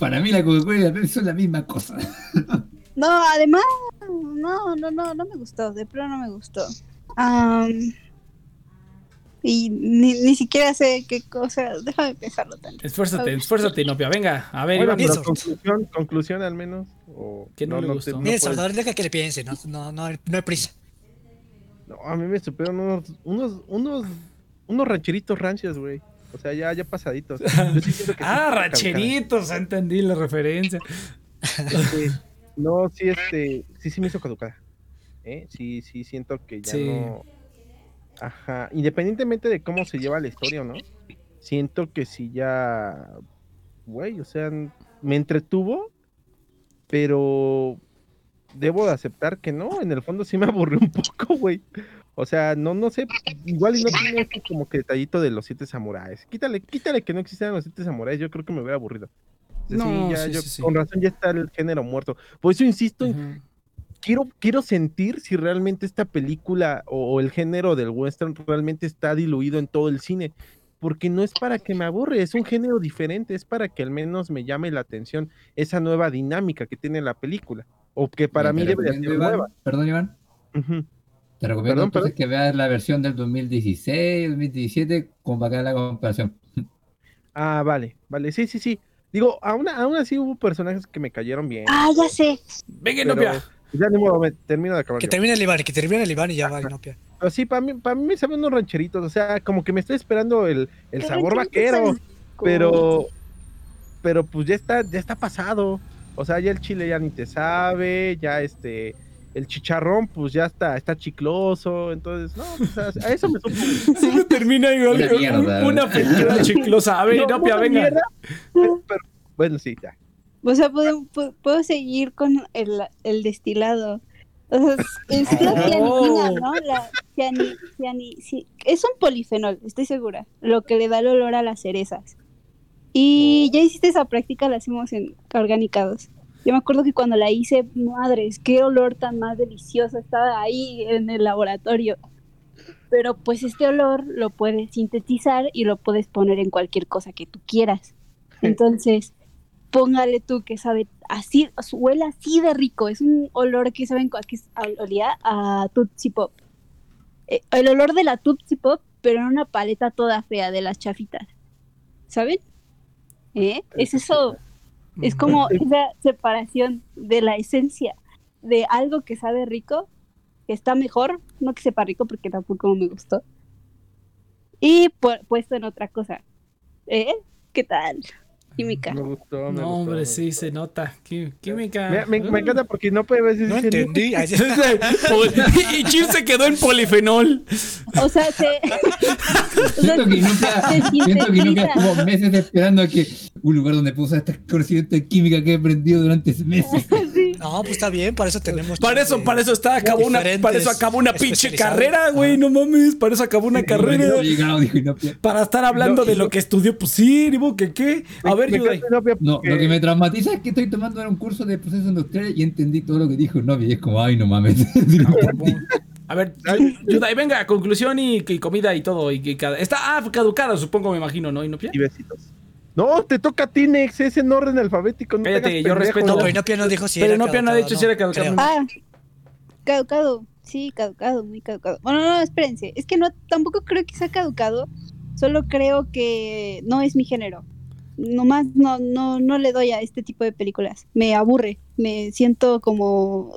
Para mí la Coca-Cola y la Pepsi son la misma cosa. no, además, no, no, no, no me gustó, de plano no me gustó. Am, y ni, ni siquiera sé qué cosa, déjame pensarlo tanto. Esfuérzate, esfuérzate, Inopia. Venga, a ver, Bueno, Iván. conclusión, conclusión al menos. O Que no le te- gustó. no puedes- Salvador, deja que le piense, no, no, no, hay- no hay prisa. No, a mí me supieron unos, unos, unos, unos rancheritos ranchos, güey. O sea, ya, ya pasaditos. Yo sí siento que sí [laughs] Ah, rancheritos, ya entendí la referencia. No, sí, este, sí, sí me hizo caducada. ¿Eh? Sí, sí, siento que ya Sí. no. Ajá. Independientemente de cómo se lleva la historia, ¿no? Siento que sí ya. Güey, o sea, me entretuvo, pero debo de aceptar que no, en el fondo sí me [laughs] aburrió un poco, güey. O sea, no, no sé, igual y no tiene este como que detallito de los siete samuráis. Quítale, quítale que no existieran los siete samuráis, yo creo que me hubiera aburrido. O sea, No, sí, ya, sí, yo- sí, con razón ya está el género muerto. Por eso insisto, en-. Quiero, quiero sentir si realmente esta película o, o el género del western realmente está diluido en todo el cine. Porque no es para que me aburre, es un género diferente, es para que al menos me llame la atención esa nueva dinámica que tiene la película. O que para mí debe de ser Iván- nueva. Perdón, Iván. Ujú. Te recomiendo Perdón, entonces que veas la versión del 2016, 2017, con hagas la comparación. Ah, vale, vale, sí, sí, sí. Digo, aún, aún así hubo personajes que me cayeron bien. Ah, ya sé. Venga, pero Inopia. Ya ni modo, me termino de acabar. Que yo. termine el Iván, que termine el Iván y ya va Inopia. Pero sí, para mí, para mí me saben unos rancheritos, o sea, como que me estoy esperando el, el sabor vaquero. pero pero pues ya está ya está pasado o sea ya el chile ya ni te sabe ya este el chicharrón pues ya está está chicloso entonces no pues, a, a eso me supo [laughs] Siempre termina igual. Una. Una película chiclosa. A ver, No, Inopia, venga. mierda, pero- bueno sí ya O sea, puedo, puedo, seguir con el, el destilado. O sea, es, es la [laughs] Oh. ¿no? La ciani- ciani- sí. Es un polifenol, estoy segura. Lo que le da el olor a las cerezas. Y ya hiciste esa práctica, la hacemos en organicados. Yo me acuerdo que cuando la hice, madres, qué olor tan más delicioso estaba ahí en el laboratorio. Pero pues este olor lo puedes sintetizar y lo puedes poner en cualquier cosa que tú quieras. Entonces, póngale tú que sabe así, huele así de rico. Es un olor que saben que olía a Tootsie Pop. Eh, el olor de la Tootsie Pop, pero en una paleta toda fea de las chafitas. ¿Saben? ¿Eh? Es eso. Es como esa separación de la esencia de algo que sabe rico, que está mejor, no que sepa rico porque tampoco me gustó, y pu- puesto en otra cosa. ¿Eh? ¿Qué tal? Química. me gustó me No, gustó, hombre, me sí, gustó. se nota. Quí- Química. me, me- me encanta porque no puede ver No entendí. [laughs] Ay, [laughs] y Chir se quedó en polifenol. O sea, se. [laughs] Siento que nunca, se siento que nunca estuvo meses esperando a que un lugar donde puso este conocimiento de química que he aprendido durante meses. No, pues está bien, para eso tenemos. Para eso, para eso está, acabó una, para eso acabó una pinche carrera, güey, no mames, para eso acabó una carrera. No llegado. Para estar hablando No, de no. lo que estudió, pues sí, digo que qué. A ver, Inopia No, lo que me traumatiza es que estoy tomando ahora un curso de procesos industriales y entendí todo lo que dijo Inopia y es como, ay, no mames. [laughs] A ver, Yudai, venga, conclusión y, y comida y todo. Y, que cada... Está ah, caducada, supongo, me imagino, ¿no, Inopia? y besitos no te toca a ti Nex es en orden alfabético no te Cállate, yo respeto. No, pero Inopia no dijo si Pero era Inopia no ha caducado, dicho si era caducado. creo. Ah, caducado. Sí, caducado, muy caducado. Bueno, no, espérense. Es que no, tampoco creo que sea caducado. Solo creo que no es mi género. Nomás no, no, no le doy a este tipo de películas. Me aburre. Me siento como.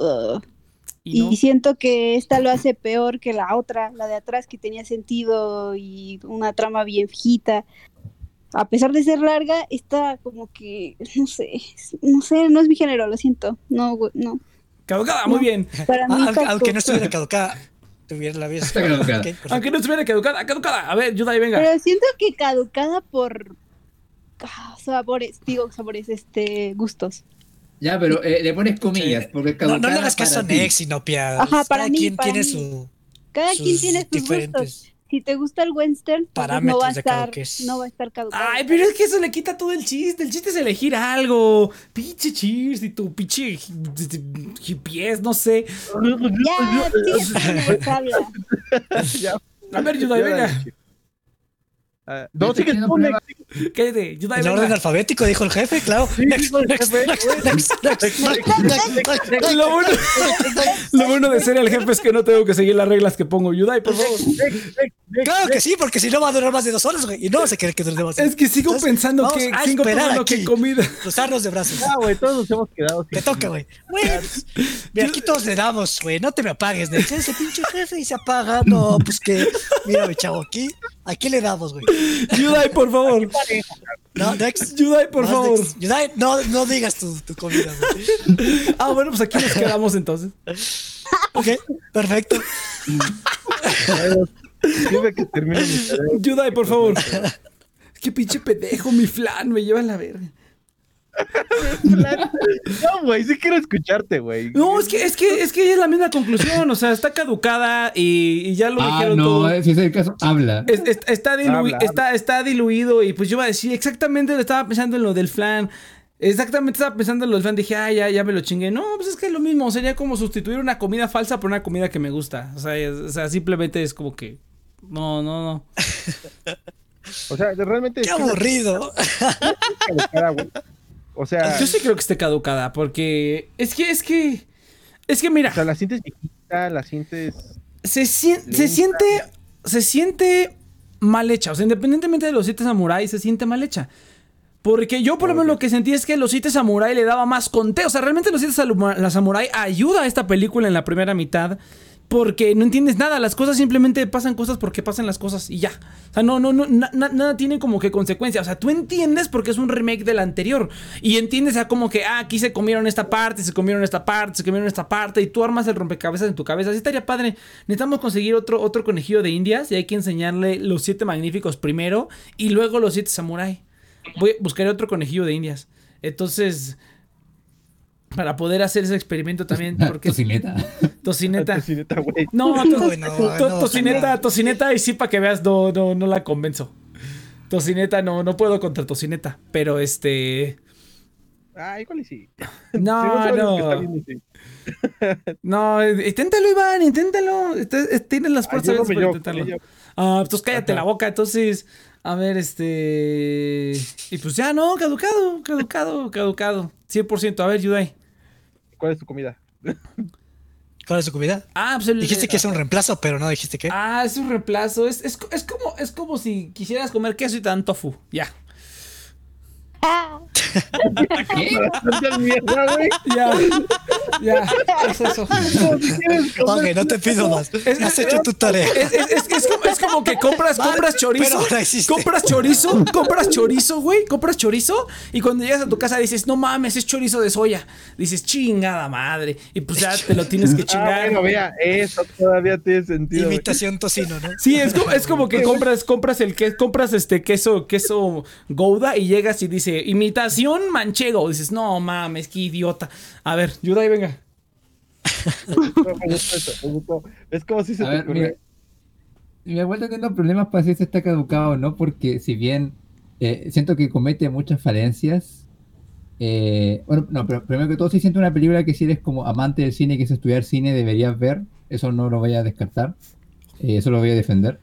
Y no. Y siento que esta lo hace peor que la otra, la de atrás que tenía sentido y una trama bien fijita. A pesar de ser larga, esta como que, no sé, es- no sé, no es mi género, lo siento. No, güey, no. Caducada, muy No. bien. Para mí Ah, aunque, aunque no estuviera caducada, tuviera la vida. Está caducada. Aunque no estuviera caducada, caducada. A ver, Yudai, venga. Pero siento que caducada por ah, sabores, digo sabores, este, gustos. ya, pero eh, le pones comillas, porque No, caducada no le hagas caso a. Nex. Ajá, para Cada mí, quien para tiene mí. su. Cada sus quien tiene sus diferentes. gustos. Si te gusta el western, pues no va a parámetros de estar, no va a estar caducado. Ay, pero es que eso le quita todo el chiste. El chiste es elegir algo. Pinche cheers y tu pinche pies, no sé. Ya, [laughs] A ver, Yudai, venga. Ah, no, problemas. Nex. Cállate, En orden alfabético, dijo el jefe, claro. Lo bueno, de ser el jefe es que no tengo que seguir las reglas que pongo. Yudai, por favor. Claro que sí, porque si no va a durar más de dos horas, güey. Y no vas a querer que dure más. Es que sigo pensando que sigo pensando que comida. Cruzarnos de brazos. Ah, güey, todos nos hemos quedado Te toca, güey. Pues, mira, aquí todos le damos, güey. No te me apagues. Ese pinche jefe y se apaga. No, pues que. Mira, mi chavo, aquí. Aquí le damos, güey. Yudai, por favor. No, [laughs] Next. Yudai, por favor. Yudai, no, no digas tu, tu comida, güey. [laughs] Ah, bueno, pues aquí nos quedamos entonces. Ok, perfecto. Dime que termine mi [laughs] tarea. Yudai, por favor. Qué pinche pendejo, mi flan, me lleva a la verga. No, güey, sí quiero escucharte, güey. No, es que, es que, es que es la misma conclusión. O sea, está caducada y, y ya lo Ah, dijeron no, todo. eh, si es el caso, habla. Es- es- está, Habla, está, está diluido y pues yo iba a decir exactamente, estaba pensando en lo del flan. Exactamente estaba pensando en lo del flan. Dije, ah, ya, ya me lo chingué. No, pues es que es lo mismo. Sería como sustituir una comida falsa por una comida que me gusta. O sea, es- o sea simplemente es como que... No, no, no. O sea, realmente. Qué aburrido. O sea, Yo sí creo que esté caducada porque es que, es que... Es que mira... o sea, la sientes viejita, la sientes. se, sien- se siente se siente mal hecha. O sea, independientemente de los siete samuráis, se siente mal hecha. Porque yo, por lo menos, lo que sentí es que los siete samurai le daba más conteo. O sea, realmente los siete samurai ayuda a esta película en la primera mitad. Porque no entiendes nada, las cosas simplemente pasan cosas porque pasan las cosas y ya. O sea, no, no, no, na- na- nada tiene como que consecuencia. O sea, tú entiendes porque es un remake del anterior. Y entiendes a como que, ah, aquí se comieron esta parte, se comieron esta parte, se comieron esta parte. Y tú armas el rompecabezas en tu cabeza. Así estaría padre. Necesitamos conseguir otro, otro conejillo de indias y hay que enseñarle los siete magníficos primero y luego los siete samurai. Voy, buscaré otro conejillo de indias. Entonces, para poder hacer ese experimento también, [laughs] porque Tocineta. tocineta. Sí, neta, güey. No, to- no, to- no, tocineta, tocineta, y sí, para que veas, no, no, no la convenzo. Tocineta, no, no puedo contra tocineta, pero este. Ah, igual y sí. No, [laughs] Si no. sí. [laughs] No, eh, inténtalo, Iván, inténtalo. Eh, Tienes las Ayúdame para yo, intentarlo. Ah, pues cállate Ajá. la boca, entonces. A ver, este. Y pues ya, no, caducado, caducado, caducado. 100%. A ver, Yudai. ¿Cuál es tu comida? ¿Cuál es tu comida? Ah, pues el. Dijiste que es un reemplazo, pero no dijiste qué. Ah, es un reemplazo. Es, es, es como, es como si quisieras comer queso y te dan tofu. Ya. Tanta mierda, güey. Ya. Ya. Es eso. Ok, no te pido más. Has hecho tu tarea. Es, es- es- es como, es como que compras, compras chorizo. Compras chorizo, compras chorizo, güey. Compras chorizo. Y cuando llegas a tu casa dices, no mames, es chorizo de soya. Dices, chingada madre. Y pues ya te lo tienes que Ah, chingar. bueno, vea, eso todavía tiene sentido. Imitación tocino, ¿no? Sí, es como, es como que compras, compras el que compras este queso, queso Gouda y llegas y dice manchego. Dices, no mames, qué idiota. A ver, Yudai, venga. Es como si se A te ver, vuelto teniendo problemas para si se está caducado o no, porque si bien eh, siento que comete muchas falencias. eh, bueno, no, pero primero que todo, sí siento una película que si eres como amante del cine y quieres estudiar cine, deberías ver. Eso no lo voy a descartar. eh, eso lo voy a defender.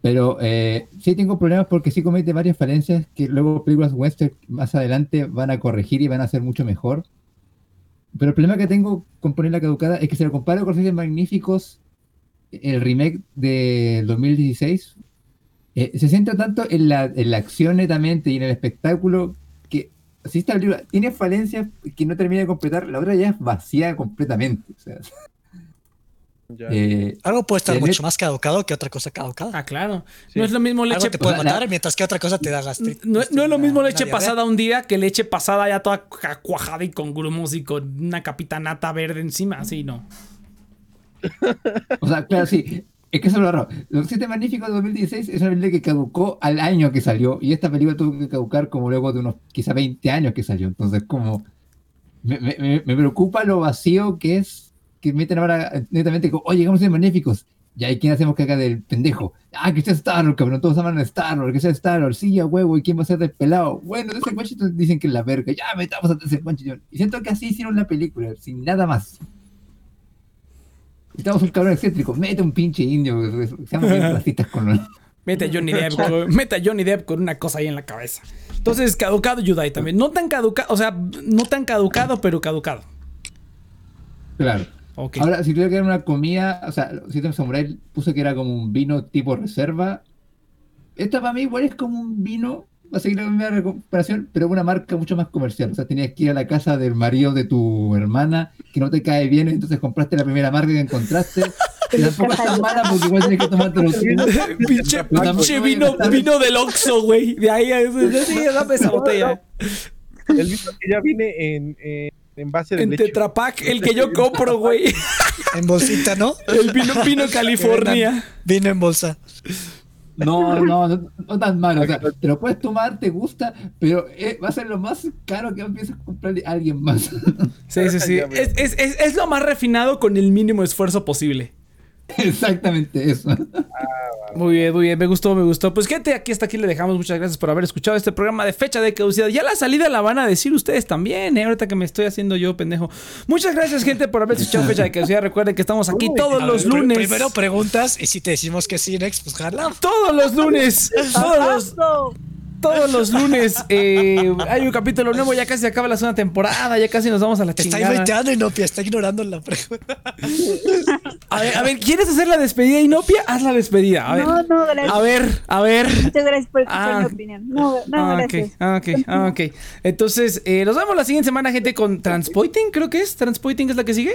Pero eh, sí tengo problemas porque sí comete varias falencias que luego películas western más adelante van a corregir y van a hacer mucho mejor. Pero el problema que tengo con ponerla caducada es que si lo comparo con Siete Magníficos, el remake del 2016, eh, se centra tanto en la, la acción netamente y en el espectáculo que si esta película tiene falencias que no termina de completar, la otra ya es vacía completamente. [laughs] Ya. eh, Algo puede estar mucho más caducado que otra cosa caducada. Ah, claro. Sí. No es lo mismo Algo leche te puede la- matar, mientras que otra cosa te da gastritis. No, no es lo mismo leche Una pasada un día que leche pasada ya toda cuajada y con grumos y con una capita nata verde encima. Así no. [laughs] o sea, claro, sí. Es que eso es lo raro. Los Siete Magníficos de 2016 es una película que caducó al año que salió. Y esta película tuvo que caducar como luego de unos quizá 20 años que salió. Entonces, como. Me, me- me- me preocupa lo vacío que es que meten ahora netamente como, oye, llegamos a ser magníficos. Y ahí, ¿quién hacemos caca del pendejo? Ah, que sea Star Wars, cabrón. Todos aman a Star Wars, que sea Star Wars. Sí, a huevo. ¿Y quién va a ser del pelado? Bueno, ese Washington dicen que es la verga. Ya metamos a ese Washington. Y siento que así hicieron la película, sin nada más. Estamos un cabrón excéntrico. Mete un pinche indio. Seamos bien racistas con los. Mete a Johnny Depp, con, mete a Johnny Depp con una cosa ahí en la cabeza. Entonces, caducado Yudai también. No tan caducado, o sea, no tan caducado, pero caducado. Claro. Ahora, si tuviera que dar una comida, o sea, Siete Samurai puse que era como un vino tipo reserva. Esta para mí igual es como un vino, va a seguir la misma recuperación, pero una marca mucho más comercial. O sea, tenías que ir a la casa del marido de tu hermana, que no te cae bien, entonces compraste la primera marca que encontraste. [laughs] Que tampoco es tan mala porque igual tienes que tomártelo tú. pinche pinche vino, vino del Oxxo, güey. De ahí, a- sí, dame esa botella. El vino que ya viene en, en, en base de En leche. Tetra Pak, el que yo compro, güey. En bolsita, ¿no? El vino, vino California. Vino en bolsa. No, no, no, no tan malo. O sea, te lo puedes tomar, te gusta, pero eh, va a ser lo más caro que empieces a comprarle a alguien más. Sí, sí, sí. Es, es, es lo más refinado con el mínimo esfuerzo posible. [laughs] Exactamente eso. Muy bien, muy bien, me gustó, me gustó. Pues gente, aquí hasta aquí le dejamos. Muchas gracias por haber escuchado este programa de fecha de caducidad. Ya la salida la van a decir ustedes también, ¿eh? ahorita que me estoy haciendo yo, pendejo. Muchas gracias, gente, por haber escuchado fecha de caducidad. Recuerden que estamos aquí todos los ver, lunes. Primero preguntas y si te decimos que sí, Next, pues jala. Todos los lunes. [laughs] Todos los, todos los lunes eh, hay un capítulo nuevo. Ya casi se acaba la segunda temporada. Ya casi nos vamos a la Te está inventando, Inopia, está ignorando la pregunta. A ver, a ver, ¿quieres hacer la despedida, Inopia? Haz la despedida. A ver, No, no, gracias. a ver, a ver. Muchas gracias por escuchar Ah. mi opinión. No, no, Ah, gracias. ok, ah, ok, ah, ok. Entonces, eh, nos vemos la siguiente semana, gente, con Transpoiting, creo que es. Transpoiting es la que sigue.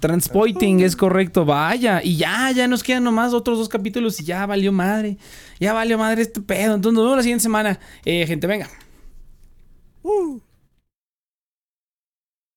Transpoiting es correcto, vaya. Y ya, ya nos quedan nomás otros dos capítulos y ya valió madre. Ya valió madre este pedo. Entonces nos la siguiente semana. Eh, gente, venga. Uh.